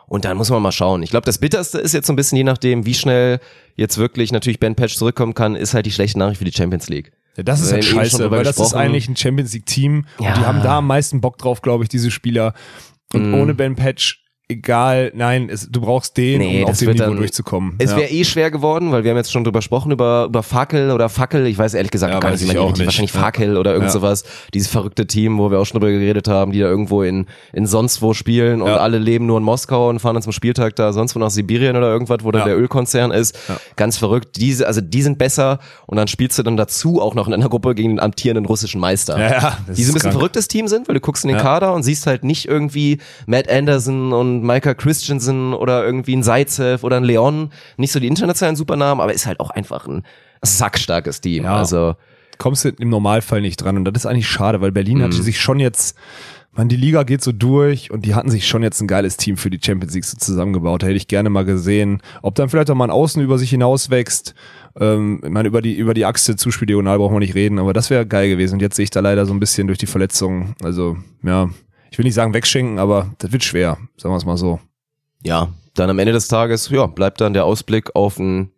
A: Und dann muss man mal schauen. Ich glaube, das Bitterste ist jetzt so ein bisschen, je nachdem, wie schnell jetzt wirklich natürlich Ben Patch zurückkommen kann, ist halt die schlechte Nachricht für die Champions League.
B: ja, das ist halt scheiße, weil das ist eigentlich ein Champions League Team
A: Ja.
B: und die haben da am meisten Bock drauf, glaube ich, diese Spieler. Und
A: Mhm.
B: ohne Ben Patch, egal, nein, es, du brauchst den,
A: Nee,
B: um auf dem Niveau
A: dann-
B: durchzukommen.
A: Es
B: Ja.
A: wäre eh schwer geworden, weil wir haben jetzt schon drüber gesprochen, über, über Fackel oder Fackel. Ich weiß ehrlich gesagt
B: Ja,
A: gar nicht, wie
B: ich
A: man
B: auch nicht.
A: wahrscheinlich
B: Ja.
A: Fackel oder irgend
B: Ja.
A: sowas. Dieses verrückte Team, wo wir auch schon drüber geredet haben, die da irgendwo in, in sonst wo spielen und
B: Ja.
A: alle leben nur in Moskau und fahren dann zum Spieltag da sonst wo nach Sibirien oder irgendwas, wo dann
B: Ja.
A: der Ölkonzern ist.
B: Ja.
A: Ganz verrückt. Diese, also die sind besser und dann spielst du dann dazu auch noch in einer Gruppe gegen den amtierenden russischen Meister.
B: Ja, ja,
A: die so ein bisschen
B: krank.
A: verrücktes Team sind, weil du guckst in den
B: Ja.
A: Kader und siehst halt nicht irgendwie Matt Anderson und Micah Christensen oder irgendwie ein Zaitsev oder ein Leon, nicht so die internationalen Supernamen, aber ist halt auch einfach ein sackstarkes Team.
B: Ja.
A: Also
B: kommst du im Normalfall nicht dran. Und das ist eigentlich schade, weil Berlin
A: Mhm.
B: hatte sich schon jetzt, man, die Liga geht so durch und die hatten sich schon jetzt ein geiles Team für die Champions League so zusammengebaut. Da hätte ich gerne mal gesehen, ob dann vielleicht auch mal ein Außen über sich hinaus wächst. Ähm, ich meine, über die, über die Achse Zuspiel diagonal brauchen wir nicht reden, aber das wäre geil gewesen. Und jetzt sehe ich da leider so ein bisschen durch die Verletzungen. Also, ja, ich will nicht sagen wegschenken, aber das wird schwer, sagen wir es mal so.
A: Ja, dann am Ende des Tages, ja, bleibt dann der Ausblick auf ein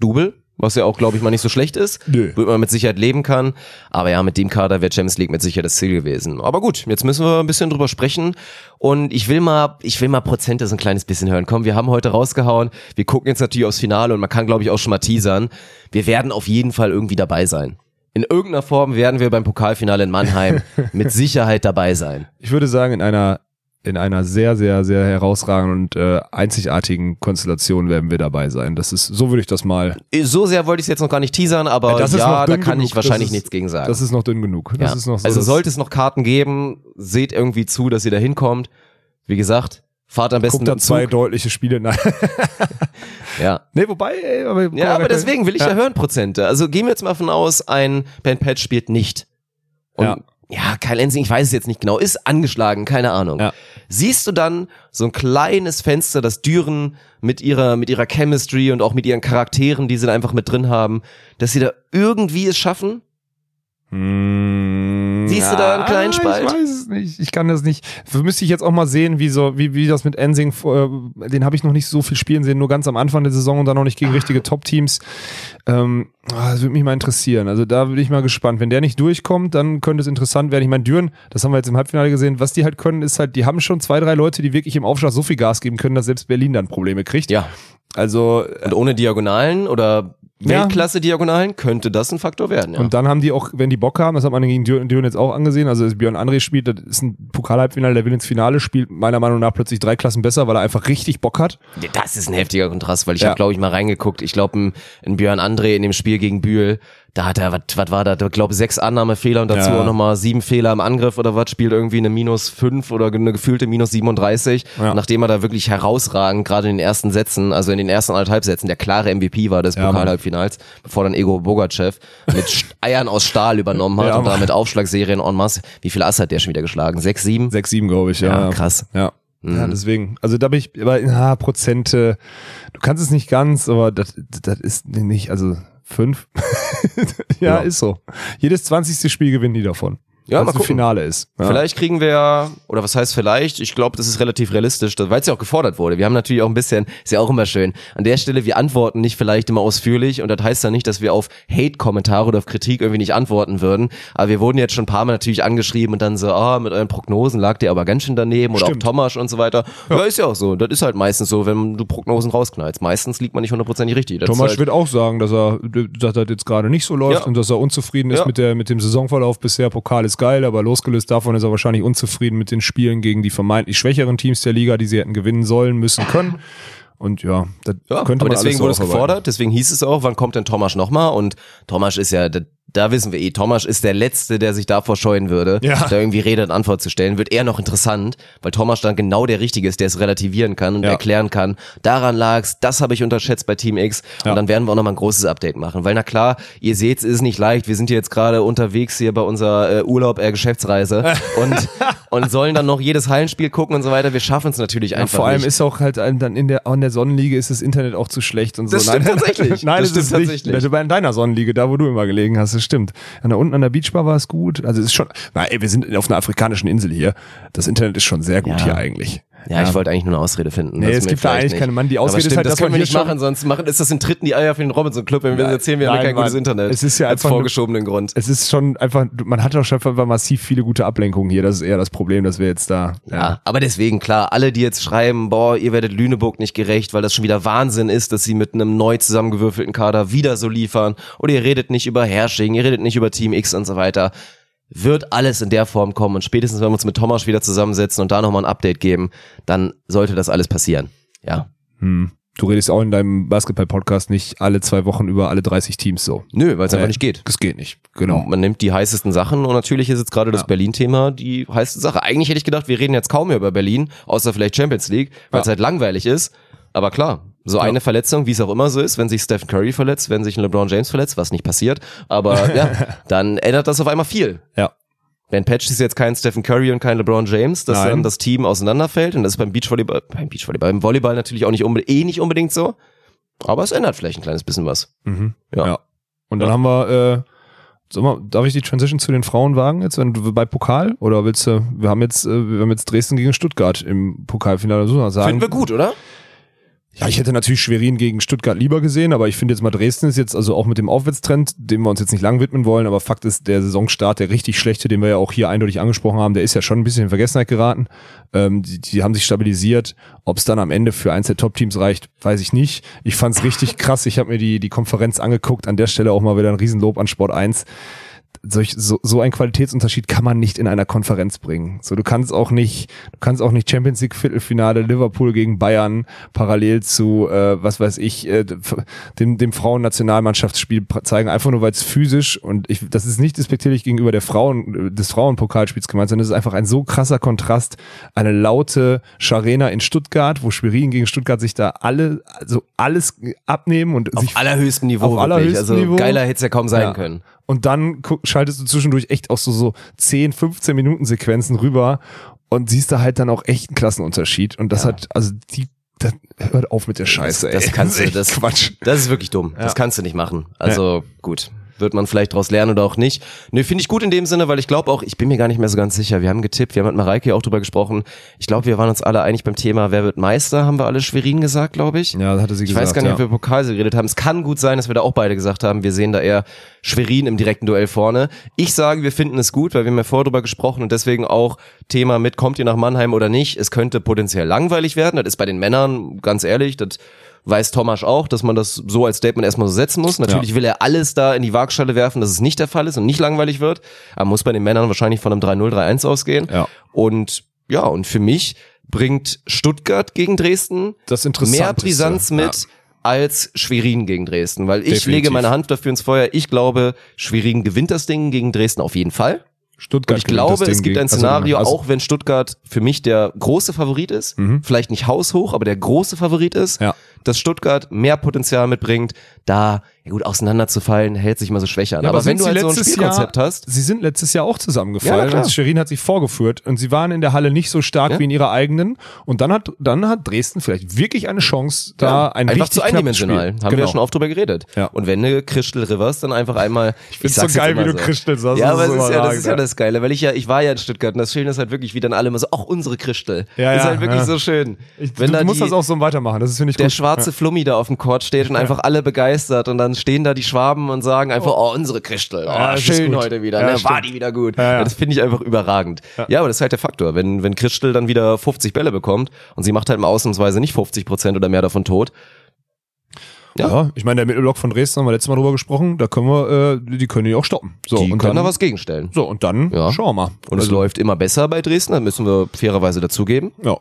A: Double, was ja auch, glaube ich, mal nicht so schlecht ist,
B: Nö.
A: womit man mit Sicherheit leben kann. Aber ja, mit dem Kader wäre Champions League mit Sicherheit das Ziel gewesen. Aber gut, jetzt müssen wir ein bisschen drüber sprechen. Und ich will mal, ich will mal Prozente so ein kleines bisschen hören. Komm, wir haben heute rausgehauen. Wir gucken jetzt natürlich aufs Finale und man kann, glaube ich, auch schon mal teasern. Wir werden auf jeden Fall irgendwie dabei sein. In irgendeiner Form werden wir beim Pokalfinale in Mannheim mit Sicherheit dabei sein.
B: Ich würde sagen, in einer in einer sehr, sehr, sehr herausragenden und äh, einzigartigen Konstellation werden wir dabei sein. Das ist, so würde ich das mal.
A: So sehr wollte ich es jetzt noch gar nicht teasern, aber ja,
B: noch
A: da kann
B: genug.
A: ich wahrscheinlich
B: ist-
A: nichts gegen sagen.
B: Das ist noch dünn genug. Das
A: Ja.
B: ist noch so,
A: also sollte es noch Karten geben, seht irgendwie zu, dass ihr da hinkommt. Wie gesagt, fahrt am besten
B: guckt da
A: mit dem
B: zwei deutliche Spiele. Nein.
A: Ja.
B: nee, wobei, ey, aber,
A: ja, aber deswegen will ich ja. hören Prozente. Also gehen wir jetzt mal von aus, ein Ben Patch spielt nicht. Und
B: Ja.
A: ja, Kyle Ensing, ich weiß es jetzt nicht genau, ist angeschlagen, keine Ahnung.
B: Ja.
A: Siehst du dann so ein kleines Fenster, das Düren mit ihrer, mit ihrer Chemistry und auch mit ihren Charakteren, die sie da einfach mit drin haben, dass sie da irgendwie es schaffen?
B: Hm,
A: Siehst du da einen kleinen Spalt?
B: Ich weiß es nicht. Ich kann das nicht. Müsste ich jetzt auch mal sehen, wie so, wie, wie das mit Ensing, äh, den habe ich noch nicht so viel spielen sehen, nur ganz am Anfang der Saison und dann noch nicht gegen richtige Top-Teams. Ähm, ah, das würde mich mal interessieren. Also da bin ich mal gespannt. Wenn der nicht durchkommt, dann könnte es interessant werden. Ich meine, Düren, das haben wir jetzt im Halbfinale gesehen, was die halt können, ist halt, die haben schon zwei, drei Leute, die wirklich im Aufschlag so viel Gas geben können, dass selbst Berlin dann Probleme kriegt.
A: Ja.
B: Also
A: Und ohne Diagonalen oder. Weltklasse-Diagonalen könnte das ein Faktor werden, ja.
B: Und dann haben die auch, wenn die Bock haben, das hat man gegen Düren Düren jetzt auch angesehen, also Björn André spielt, das ist ein Pokal-Halbfinale, der will ins Finale, spielt meiner Meinung nach plötzlich drei Klassen besser, weil er einfach richtig Bock hat.
A: Ja, Das ist ein heftiger Kontrast, weil ich
B: Ja.
A: habe, glaube ich, mal reingeguckt. Ich glaube, ein, ein Björn André in dem Spiel gegen Bühl, da hat er, was was war da? Ich glaube, sechs Annahmefehler und dazu
B: Ja.
A: auch nochmal sieben Fehler im Angriff oder was, spielt irgendwie eine minus fünf oder eine gefühlte minus 37.
B: Ja.
A: Nachdem er da wirklich herausragend, gerade in den ersten Sätzen, also in den ersten anderthalb Sätzen, der klare MVP war des
B: Ja.
A: Pokalhalbfinals, bevor dann Ego Bogachev mit Eiern aus Stahl übernommen hat
B: Ja,
A: und
B: Mann.
A: damit Aufschlagserien en masse. Wie viel Ass hat der schon wieder geschlagen? Sechs, sieben?
B: Sechs, sieben, glaube ich, ja.
A: Ja, krass.
B: Ja. Ja,
A: Mhm.
B: deswegen, also da bin ich, aber ja, Prozente, du kannst es nicht ganz, aber das, das ist nicht, also fünf. ja,
A: Ja.
B: ist so. Jedes 20. Spiel gewinnen die davon.
A: Ja, mal
B: ein
A: gucken.
B: Finale ist. Ja.
A: Vielleicht kriegen wir ja, oder was heißt vielleicht, ich glaube, das ist relativ realistisch, weil es ja auch gefordert wurde. Wir haben natürlich auch ein bisschen, ist ja auch immer schön, an der Stelle, wir antworten nicht vielleicht immer ausführlich und das heißt ja nicht, dass wir auf Hate-Kommentare oder auf Kritik irgendwie nicht antworten würden, aber wir wurden jetzt schon ein paar Mal natürlich angeschrieben und dann so, ah, mit euren Prognosen lag ihr aber ganz schön daneben oder
B: Stimmt.
A: auch Thomas und so weiter. Ja. ist ja auch so, das ist halt meistens so, wenn du Prognosen rausknallst. Meistens liegt man nicht hundertprozentig richtig. Das
B: Thomas
A: halt,
B: wird auch sagen, dass er, dass das jetzt gerade nicht so läuft
A: Ja.
B: und dass er unzufrieden ist
A: Ja.
B: mit, der, mit dem Saisonverlauf bisher. Pokal ist geil, aber losgelöst davon ist er wahrscheinlich unzufrieden mit den Spielen gegen die vermeintlich schwächeren Teams der Liga, die sie hätten gewinnen sollen, müssen, können. Und ja, das
A: Ja,
B: könnte
A: aber
B: man
A: deswegen wurde es gefordert, deswegen hieß es auch, wann kommt denn Thomas nochmal? Und Thomas ist ja, da, da wissen wir eh, Thomas ist der Letzte, der sich davor scheuen würde,
B: Ja.
A: da irgendwie Rede und Antwort zu stellen. Wird eher noch interessant, weil Thomas dann genau der Richtige ist, der es relativieren kann und
B: Ja.
A: erklären kann, daran lag's, das habe ich unterschätzt bei Team X
B: Ja.
A: und dann werden wir auch nochmal ein großes Update machen. Weil na klar, ihr seht, es ist nicht leicht, wir sind hier jetzt gerade unterwegs hier bei unserer äh, Urlaub, äh, Geschäftsreise und, und sollen dann noch jedes Hallenspiel gucken und so weiter. Wir schaffen es natürlich einfach
B: vor allem
A: nicht.
B: ist auch halt ein- dann in der, an der Sonnenliege ist das Internet auch zu schlecht und so.
A: Das stimmt
B: Nein,
A: tatsächlich.
B: Nein,
A: Das
B: das, ist
A: stimmt
B: nicht.
A: tatsächlich.
B: Also bei deiner Sonnenliege, da wo du immer gelegen hast, das stimmt. An der unten an der Beachbar war es gut. Also es ist schon, na, ey, wir sind auf einer afrikanischen Insel hier. Das Internet ist schon sehr gut
A: Ja.
B: hier eigentlich.
A: Ja, ich wollte eigentlich nur eine Ausrede finden.
B: Nee, es gibt da eigentlich
A: nicht.
B: keine Mann. Die Ausrede ist
A: stimmt,
B: halt,
A: das
B: dass
A: können wir nicht machen, sonst machen, ist das in Tritten die Eier für den Robinson Club, wenn wir erzählen, wir haben
B: Nein,
A: kein
B: Mann.
A: gutes Internet.
B: Es ist ja
A: als
B: einfach
A: vorgeschobenen Grund.
B: Es ist schon einfach, man hat doch schon einfach massiv viele gute Ablenkungen hier. Das ist eher das Problem, dass wir jetzt da.
A: Ja, aber deswegen, klar, alle, die jetzt schreiben, boah, ihr werdet Lüneburg nicht gerecht, weil das schon wieder Wahnsinn ist, dass sie mit einem neu zusammengewürfelten Kader wieder so liefern. Oder ihr redet nicht über Herrsching, ihr redet nicht über Team X und so weiter. Wird alles in der Form kommen und spätestens, wenn wir uns mit Thomas wieder zusammensetzen und da nochmal ein Update geben, dann sollte das alles passieren. Ja.
B: Hm. Du redest auch in deinem Basketball-Podcast nicht alle zwei Wochen über alle 30 Teams so.
A: Nö, weil es einfach nicht geht.
B: Das geht nicht. Genau.
A: Man nimmt die heißesten Sachen und natürlich ist jetzt gerade das
B: Ja.
A: Berlin-Thema die heiße Sache. Eigentlich hätte ich gedacht, wir reden jetzt kaum mehr über Berlin, außer vielleicht Champions League, weil es
B: Ja.
A: halt langweilig ist. Aber klar, so eine Verletzung, wie es auch immer so ist, wenn sich Stephen Curry verletzt, wenn sich ein LeBron James verletzt, was nicht passiert, aber ja, dann ändert das auf einmal viel.
B: Ja.
A: Ben Patch ist jetzt kein Stephen Curry und kein LeBron James, dass
B: Nein.
A: dann das Team auseinanderfällt. Und das ist beim Beachvolleyball, beim Beachvolleyball, beim Volleyball natürlich auch nicht unbedingt, eh nicht unbedingt so. Aber es ändert vielleicht ein kleines bisschen was.
B: Mhm.
A: Ja.
B: Ja. Und dann haben wir, äh, sag mal, darf ich die Transition zu den Frauen wagen jetzt, wenn du bei Pokal? Oder willst du, wir haben jetzt, äh, wir haben jetzt Dresden gegen Stuttgart im Pokalfinale, man sagen.
A: Finden wir gut, oder?
B: Ja, ich hätte natürlich Schwerin gegen Stuttgart lieber gesehen, aber ich finde jetzt mal Dresden ist jetzt also auch mit dem Aufwärtstrend, dem wir uns jetzt nicht lang widmen wollen, aber Fakt ist, der Saisonstart, der richtig schlechte, den wir ja auch hier eindeutig angesprochen haben, der ist ja schon ein bisschen in Vergessenheit geraten. Ähm, die, die haben sich stabilisiert. Ob es dann am Ende für eins der Top-Teams reicht, weiß ich nicht. Ich fand's richtig krass. Ich habe mir die, die Konferenz angeguckt. An der Stelle auch mal wieder ein Riesenlob an Sport 1 solch, so, so ein Qualitätsunterschied kann man nicht in einer Konferenz bringen. So, du kannst auch nicht, du kannst auch nicht Champions League Viertelfinale Liverpool gegen Bayern parallel zu, äh, was weiß ich, äh, dem, dem Frauennationalmannschaftsspiel zeigen, einfach nur weil es physisch und ich, das ist nicht despektierlich gegenüber der Frauen, des Frauenpokalspiels gemeint, sondern es ist einfach ein so krasser Kontrast, eine laute Scharena in Stuttgart, wo Schwerin gegen Stuttgart sich da alle, also alles abnehmen und sich
A: Auf allerhöchstem Niveau.
B: auf
A: wirklich.
B: allerhöchstem
A: also
B: Niveau.
A: geiler hätte es ja kaum sein
B: Ja.
A: können.
B: Und dann schaltest du zwischendurch echt auch so, so 10, 15 Minuten Sequenzen rüber und siehst da halt dann auch echt einen Klassenunterschied. Und das
A: Ja.
B: hat, also die, das, hört auf mit der Scheiße, ey.
A: Das kannst du, das,
B: Quatsch.
A: das ist wirklich dumm. Das kannst du nicht machen. Also gut. Wird man vielleicht daraus lernen oder auch nicht. Nö, finde ich gut in dem Sinne, weil ich glaube auch, ich bin mir gar nicht mehr so ganz sicher. Wir haben getippt, wir haben mit Mareike auch drüber gesprochen. Ich glaube, wir waren uns alle einig beim Thema, wer wird Meister, haben wir alle Schwerin gesagt, glaube ich.
B: Ja, das hatte sie
A: Ich
B: gesagt.
A: weiß gar nicht,
B: ja.
A: ob wir Pokal geredet haben. Es kann gut sein, dass wir da auch beide gesagt haben, wir sehen da eher Schwerin im direkten Duell vorne. Ich sage, wir finden es gut, weil wir haben ja vorher drüber gesprochen und deswegen auch Thema mit, kommt ihr nach Mannheim oder nicht? Es könnte potenziell langweilig werden. Das ist bei den Männern, ganz ehrlich, das weiß Thomas auch, dass man das so als Statement erstmal so setzen muss. Natürlich will er alles da in die Waagschale werfen, dass es nicht der Fall ist und nicht langweilig wird. Aber muss bei den Männern wahrscheinlich von einem 3-0, 3-1 ausgehen.
B: Ja.
A: Und ja, und für mich bringt Stuttgart gegen Dresden
B: Das
A: mehr Brisanz mit
B: Ja.
A: als Schwerin gegen Dresden, weil ich
B: Definitiv.
A: lege meine Hand dafür ins Feuer. Ich glaube, Schwerin gewinnt das Ding gegen Dresden auf jeden Fall.
B: Stuttgart
A: Und ich glaube,
B: das Ding
A: es gibt ein Szenario,
B: also,
A: auch wenn Stuttgart für mich der große Favorit ist,
B: Mhm.
A: vielleicht nicht haushoch, aber der große Favorit ist,
B: Ja.
A: Dass Stuttgart mehr Potenzial mitbringt, da ja gut auseinanderzufallen, hält sich immer so schwächer an.
B: Ja,
A: aber, wenn
B: sind
A: du halt so ein Spielkonzept
B: Jahr,
A: hast,
B: Sie sind letztes Jahr auch
A: Ja,
B: zusammengefallen. und Schwerin hat sich vorgeführt und sie waren in der Halle nicht so stark
A: Ja.
B: wie in ihrer eigenen. Und dann hat, dann hat Dresden vielleicht wirklich eine Chance, da
A: Ja,
B: ein
A: einfach zu eindimensional. Haben wir ja schon oft drüber geredet.
B: Ja.
A: Und wenn eine Crystal Rivers dann einfach einmal. Ich
B: find's
A: sag's
B: so geil, wie du Crystal sagst.
A: Ja,
B: Das
A: aber
B: ist
A: es ist ja, das ist ja
B: ja.
A: das Geile, weil ich ja, ich war ja in Stuttgart und das Schöne ist halt wirklich, wie dann alle immer so, ach, unsere Crystal.
B: Ja,
A: ist
B: ja,
A: halt wirklich
B: ja.
A: so schön.
B: Ich,
A: wenn
B: du, du musst
A: die,
B: das auch so weitermachen. Das ist, finde ich,
A: der
B: gut.
A: Schwarze Flummi da auf dem Court steht und einfach alle begeistert und dann stehen da die Schwaben und sagen einfach, oh, unsere oh,
B: Ja, das ist
A: schön heute wieder, ne, war die wieder gut. Das finde ich einfach überragend. Ja. aber das ist halt der Faktor. Wenn, wenn Crystal dann wieder 50 Bälle bekommt und sie macht halt mal ausnahmsweise nicht 50 Prozent oder mehr davon tot,
B: Ja.
A: Ja.
B: ich meine, der Mittelblock von Dresden haben wir letztes Mal drüber gesprochen. Da können wir, äh, die können die auch stoppen. So,
A: die
B: und
A: können
B: dann,
A: da was gegenstellen.
B: so, und dann
A: Ja.
B: schauen wir mal.
A: Und es
B: Also,
A: läuft immer besser bei Dresden, das müssen wir fairerweise dazugeben.
B: Ja.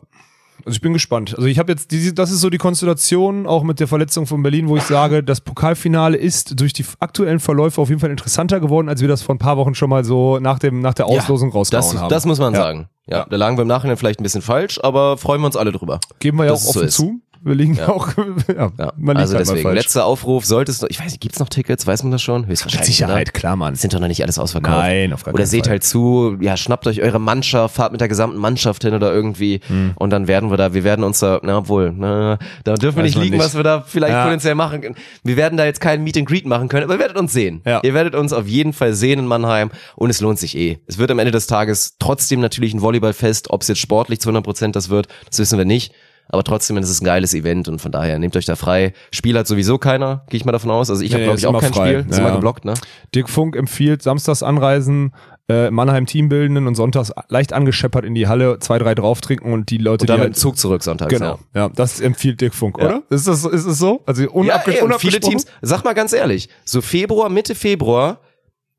B: Also ich bin gespannt. Also ich habe jetzt, diese, das ist so die Konstellation, auch mit der Verletzung von Berlin, wo ich sage, das Pokalfinale ist durch die aktuellen Verläufe auf jeden Fall interessanter geworden, als wir das vor ein paar Wochen schon mal so nach, dem, nach der Auslosung rausgehauen
A: Das,
B: haben.
A: das muss man
B: Ja.
A: sagen. Ja, da lagen wir im Nachhinein vielleicht ein bisschen falsch, aber freuen wir uns alle drüber.
B: Geben wir ja auch
A: so
B: offen
A: ist.
B: zu. Wir liegen
A: Ja.
B: auch, ja,
A: Ja,
B: man
A: also
B: halt
A: deswegen, letzter Aufruf, solltest du, ich weiß nicht, gibt's noch Tickets, weiß man das schon?
B: Mit
A: Höchstwahrscheinlich.
B: Sicherheit,
A: Oder?
B: klar, Mann.
A: Es sind doch noch nicht alles ausverkauft.
B: Nein, auf gar
A: Oder seht
B: Fall.
A: halt zu, ja, schnappt euch eure Mannschaft, fahrt mit der gesamten Mannschaft hin oder irgendwie
B: Hm.
A: und dann werden wir da, wir werden uns da, na obwohl, na, da dürfen wir
B: Weiß
A: nicht
B: man
A: liegen,
B: nicht.
A: was wir da vielleicht
B: Ja.
A: potenziell machen können. Wir werden da jetzt kein Meet and Greet machen können, aber ihr werdet uns sehen.
B: Ja.
A: Ihr werdet uns auf jeden Fall sehen in Mannheim und es lohnt sich eh. Es wird am Ende des Tages trotzdem natürlich ein Volleyballfest, ob es jetzt sportlich zu 100 Prozent das wird, das wissen wir nicht. Aber trotzdem ist es ein geiles Event und von daher nehmt euch da frei. Spiel hat sowieso keiner, gehe ich mal davon aus. Also ich
B: Nee,
A: habe glaube ich auch kein
B: frei.
A: Spiel, ist
B: Ja,
A: immer
B: ja.
A: geblockt, ne?
B: Dirk Funk empfiehlt samstags anreisen, äh, Mannheim Team bilden und sonntags leicht angescheppert in die Halle, zwei, drei drauf trinken und die Leute,
A: Und dann
B: die
A: mit dem Zug zurück sonntags.
B: Genau,
A: Ja.
B: ja. das empfiehlt Dirk Funk,
A: Ja.
B: oder? Ist das, ist es so? Also
A: Ja,
B: unabge
A: ey, und viele? Teams, sag mal ganz ehrlich, so Februar, Mitte Februar,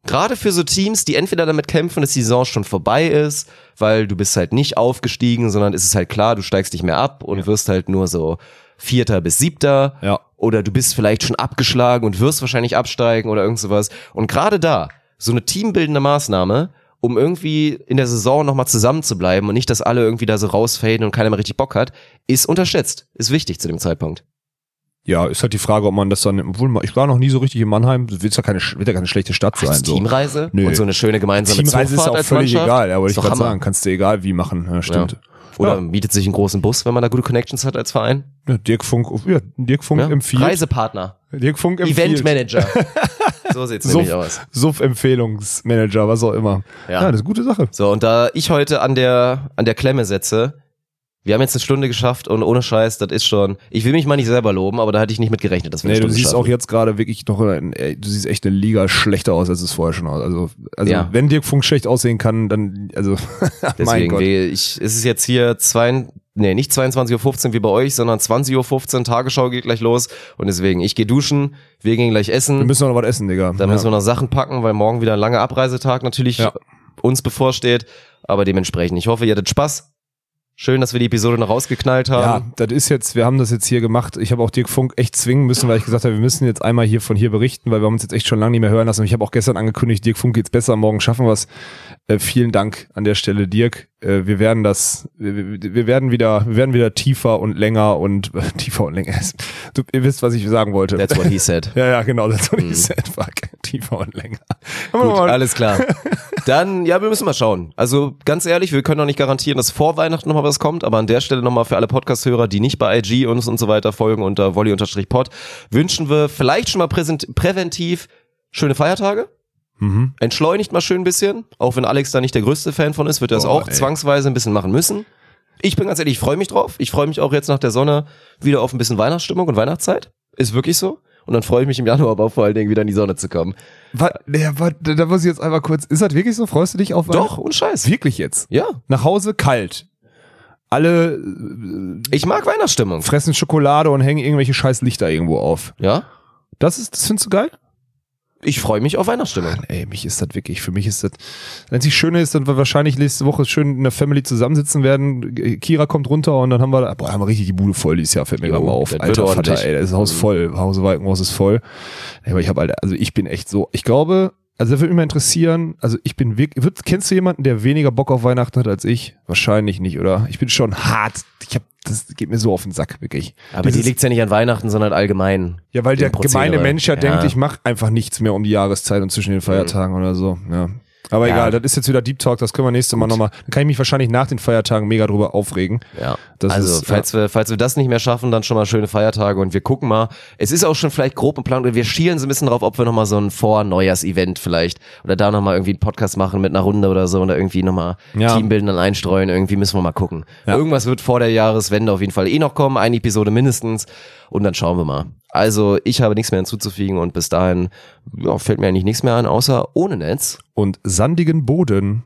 A: gerade für so Teams, die entweder damit kämpfen, dass die Saison schon vorbei ist, weil du bist halt nicht aufgestiegen, sondern ist es halt klar, du steigst nicht mehr ab und wirst halt nur so Vierter bis Siebter.
B: Ja.
A: Oder du bist vielleicht schon abgeschlagen und wirst wahrscheinlich absteigen oder irgend sowas. Und gerade da, so eine teambildende Maßnahme, um irgendwie in der Saison nochmal zusammen zu bleiben und nicht, dass alle irgendwie da so rausfaden und keiner mehr richtig Bock hat, ist unterschätzt. Ist wichtig zu dem Zeitpunkt.
B: Ja, ist halt die Frage, ob man das dann, obwohl ich war noch nie so richtig in Mannheim, wird ja keine, wird ja keine schlechte Stadt sein. So.
A: Teamreise
B: Nö.
A: und so eine schöne gemeinsame
B: Teamreise ist
A: Zugfahrt
B: auch
A: als
B: völlig
A: Mannschaft.
B: egal, ja, wollte
A: Ist
B: ich gerade sagen. Kannst du egal wie machen, ja, stimmt.
A: Ja. Oder
B: Ja.
A: mietet sich einen großen Bus, wenn man da gute Connections hat als Verein.
B: Ja, Dirk Funk, ja, Dirk Funk
A: Ja?
B: empfiehlt.
A: Reisepartner.
B: Dirk Funk empfiehlt.
A: Eventmanager. so sieht's
B: Suff,
A: nämlich aus.
B: Suff-Empfehlungsmanager, was auch immer.
A: Ja.
B: Ja. das ist eine gute Sache.
A: So, und da ich heute an der, an der Klemme setze, wir haben jetzt eine Stunde geschafft und ohne Scheiß, das ist schon, ich will mich mal nicht selber loben, aber da hatte ich nicht mit gerechnet, dass wir
B: Nee,
A: eine
B: du
A: Stunde
B: siehst
A: schaffen.
B: auch jetzt gerade wirklich noch, in- ey, du siehst echt eine Liga schlechter aus, als es vorher schon aus. Also, also
A: Ja.
B: wenn Dirk Funk schlecht aussehen kann, dann, also, mein
A: Deswegen,
B: Gott.
A: wir, ich, es ist jetzt hier zwei, nee, nicht 22.15 Uhr wie bei euch, sondern 20.15 Uhr, Tagesschau geht gleich los und deswegen, ich gehe duschen, wir gehen gleich essen.
B: Wir müssen noch was essen, Digga.
A: Da müssen wir noch Sachen packen, weil morgen wieder ein langer Abreisetag natürlich
B: Ja.
A: uns bevorsteht. Aber dementsprechend, ich hoffe, ihr hattet Spaß. Schön, dass wir die Episode noch rausgeknallt
B: Ja,
A: haben.
B: das ist jetzt, wir haben das jetzt hier gemacht. Ich habe auch Dirk Funk echt zwingen müssen, weil ich gesagt habe, wir müssen jetzt einmal hier von hier berichten, weil wir haben uns jetzt echt schon lange nicht mehr hören lassen. Und ich habe auch gestern angekündigt, Dirk Funk geht's besser, morgen schaffen wir es. Äh, vielen Dank an der Stelle, Dirk. Äh, wir werden das, wir, wir- werden wieder, wir werden wieder tiefer und länger und äh, tiefer und länger. Du, ihr wisst, was ich sagen wollte.
A: That's what he said.
B: ja, ja, genau, das what he said. Fuck. Tiefer und länger.
A: Mhm. Gut, alles klar. Dann, ja, wir müssen mal schauen. Also ganz ehrlich, wir können noch nicht garantieren, dass vor Weihnachten nochmal was kommt, aber an der Stelle nochmal für alle Podcast-Hörer, die nicht bei IG uns und so weiter folgen unter volley-pod, wünschen wir vielleicht schon mal präventiv schöne Feiertage.
B: Mhm.
A: Entschleunigt mal schön ein bisschen. Auch wenn Alex da nicht der größte Fan von ist, wird er das
B: Boah,
A: auch
B: ey.
A: zwangsweise ein bisschen machen müssen. Ich bin ganz ehrlich, ich freue mich drauf. Ich freue mich auch jetzt nach der Sonne wieder auf ein bisschen Weihnachtsstimmung und Weihnachtszeit. Ist wirklich so. Und dann freue ich mich im Januar aber vor allen Dingen wieder in die Sonne zu kommen.
B: Was, ja, was, da muss ich jetzt einmal kurz, ist das wirklich so? Freust du dich auf
A: Doch, und Scheiß.
B: Wirklich jetzt?
A: Ja.
B: Nach Hause kalt. Alle äh,
A: Ich mag Weihnachtsstimmung.
B: fressen Schokolade und hängen irgendwelche scheiß Lichter irgendwo auf.
A: Ja.
B: Das ist, das findest du geil?
A: Ich freue mich auf Weihnachtsstimmung.
B: Ey, mich ist das wirklich, für mich ist das, wenn es Schöne ist, dass wir wahrscheinlich nächste Woche schön in der Family zusammensitzen werden. Kira kommt runter und dann haben wir, boah, haben wir richtig die Bude voll dieses Jahr, fällt mir gerade mal auf.
A: das
B: Alter Vater, ey, das Haus voll, Hause Walkenhaus ist voll. Ey, Aber ich habe halt, also ich bin echt so, ich glaube, also das würde mich mal interessieren, also ich bin wirklich, würd, kennst du jemanden, der weniger Bock auf Weihnachten hat als ich? Wahrscheinlich nicht, oder? Ich bin schon hart, ich hab, das geht mir so auf den Sack, wirklich.
A: Aber die
B: Dieses-
A: liegt's ja nicht an Weihnachten, sondern allgemein.
B: ja, weil der
A: Prozedere.
B: gemeine Mensch ja,
A: Ja.
B: denkt, ich mache einfach nichts mehr um die Jahreszeit und zwischen den Feiertagen oder so. Ja. Aber
A: Ja.
B: egal, das ist jetzt wieder Deep Talk, das können wir nächste Mal nochmal. Dann kann ich mich wahrscheinlich nach den Feiertagen mega drüber aufregen.
A: Ja.
B: Das
A: also,
B: ist,
A: falls, wir, falls wir das nicht mehr schaffen, dann schon mal schöne Feiertage und wir gucken mal. Es ist auch schon vielleicht grob im Plan und wir schielen so ein bisschen drauf, ob wir nochmal so ein Vor-Neujahrs-Event vielleicht oder da nochmal irgendwie einen Podcast machen mit einer Runde oder so oder irgendwie nochmal
B: Ja.
A: Teambilden dann einstreuen. Irgendwie müssen wir mal gucken.
B: Ja.
A: Irgendwas wird vor der Jahreswende auf jeden Fall eh noch kommen, eine Episode mindestens und dann schauen wir mal. Also, ich habe nichts mehr hinzuzufügen und bis dahin ja, fällt mir eigentlich nichts mehr an, außer ohne Netz.
B: Und sandigen Boden.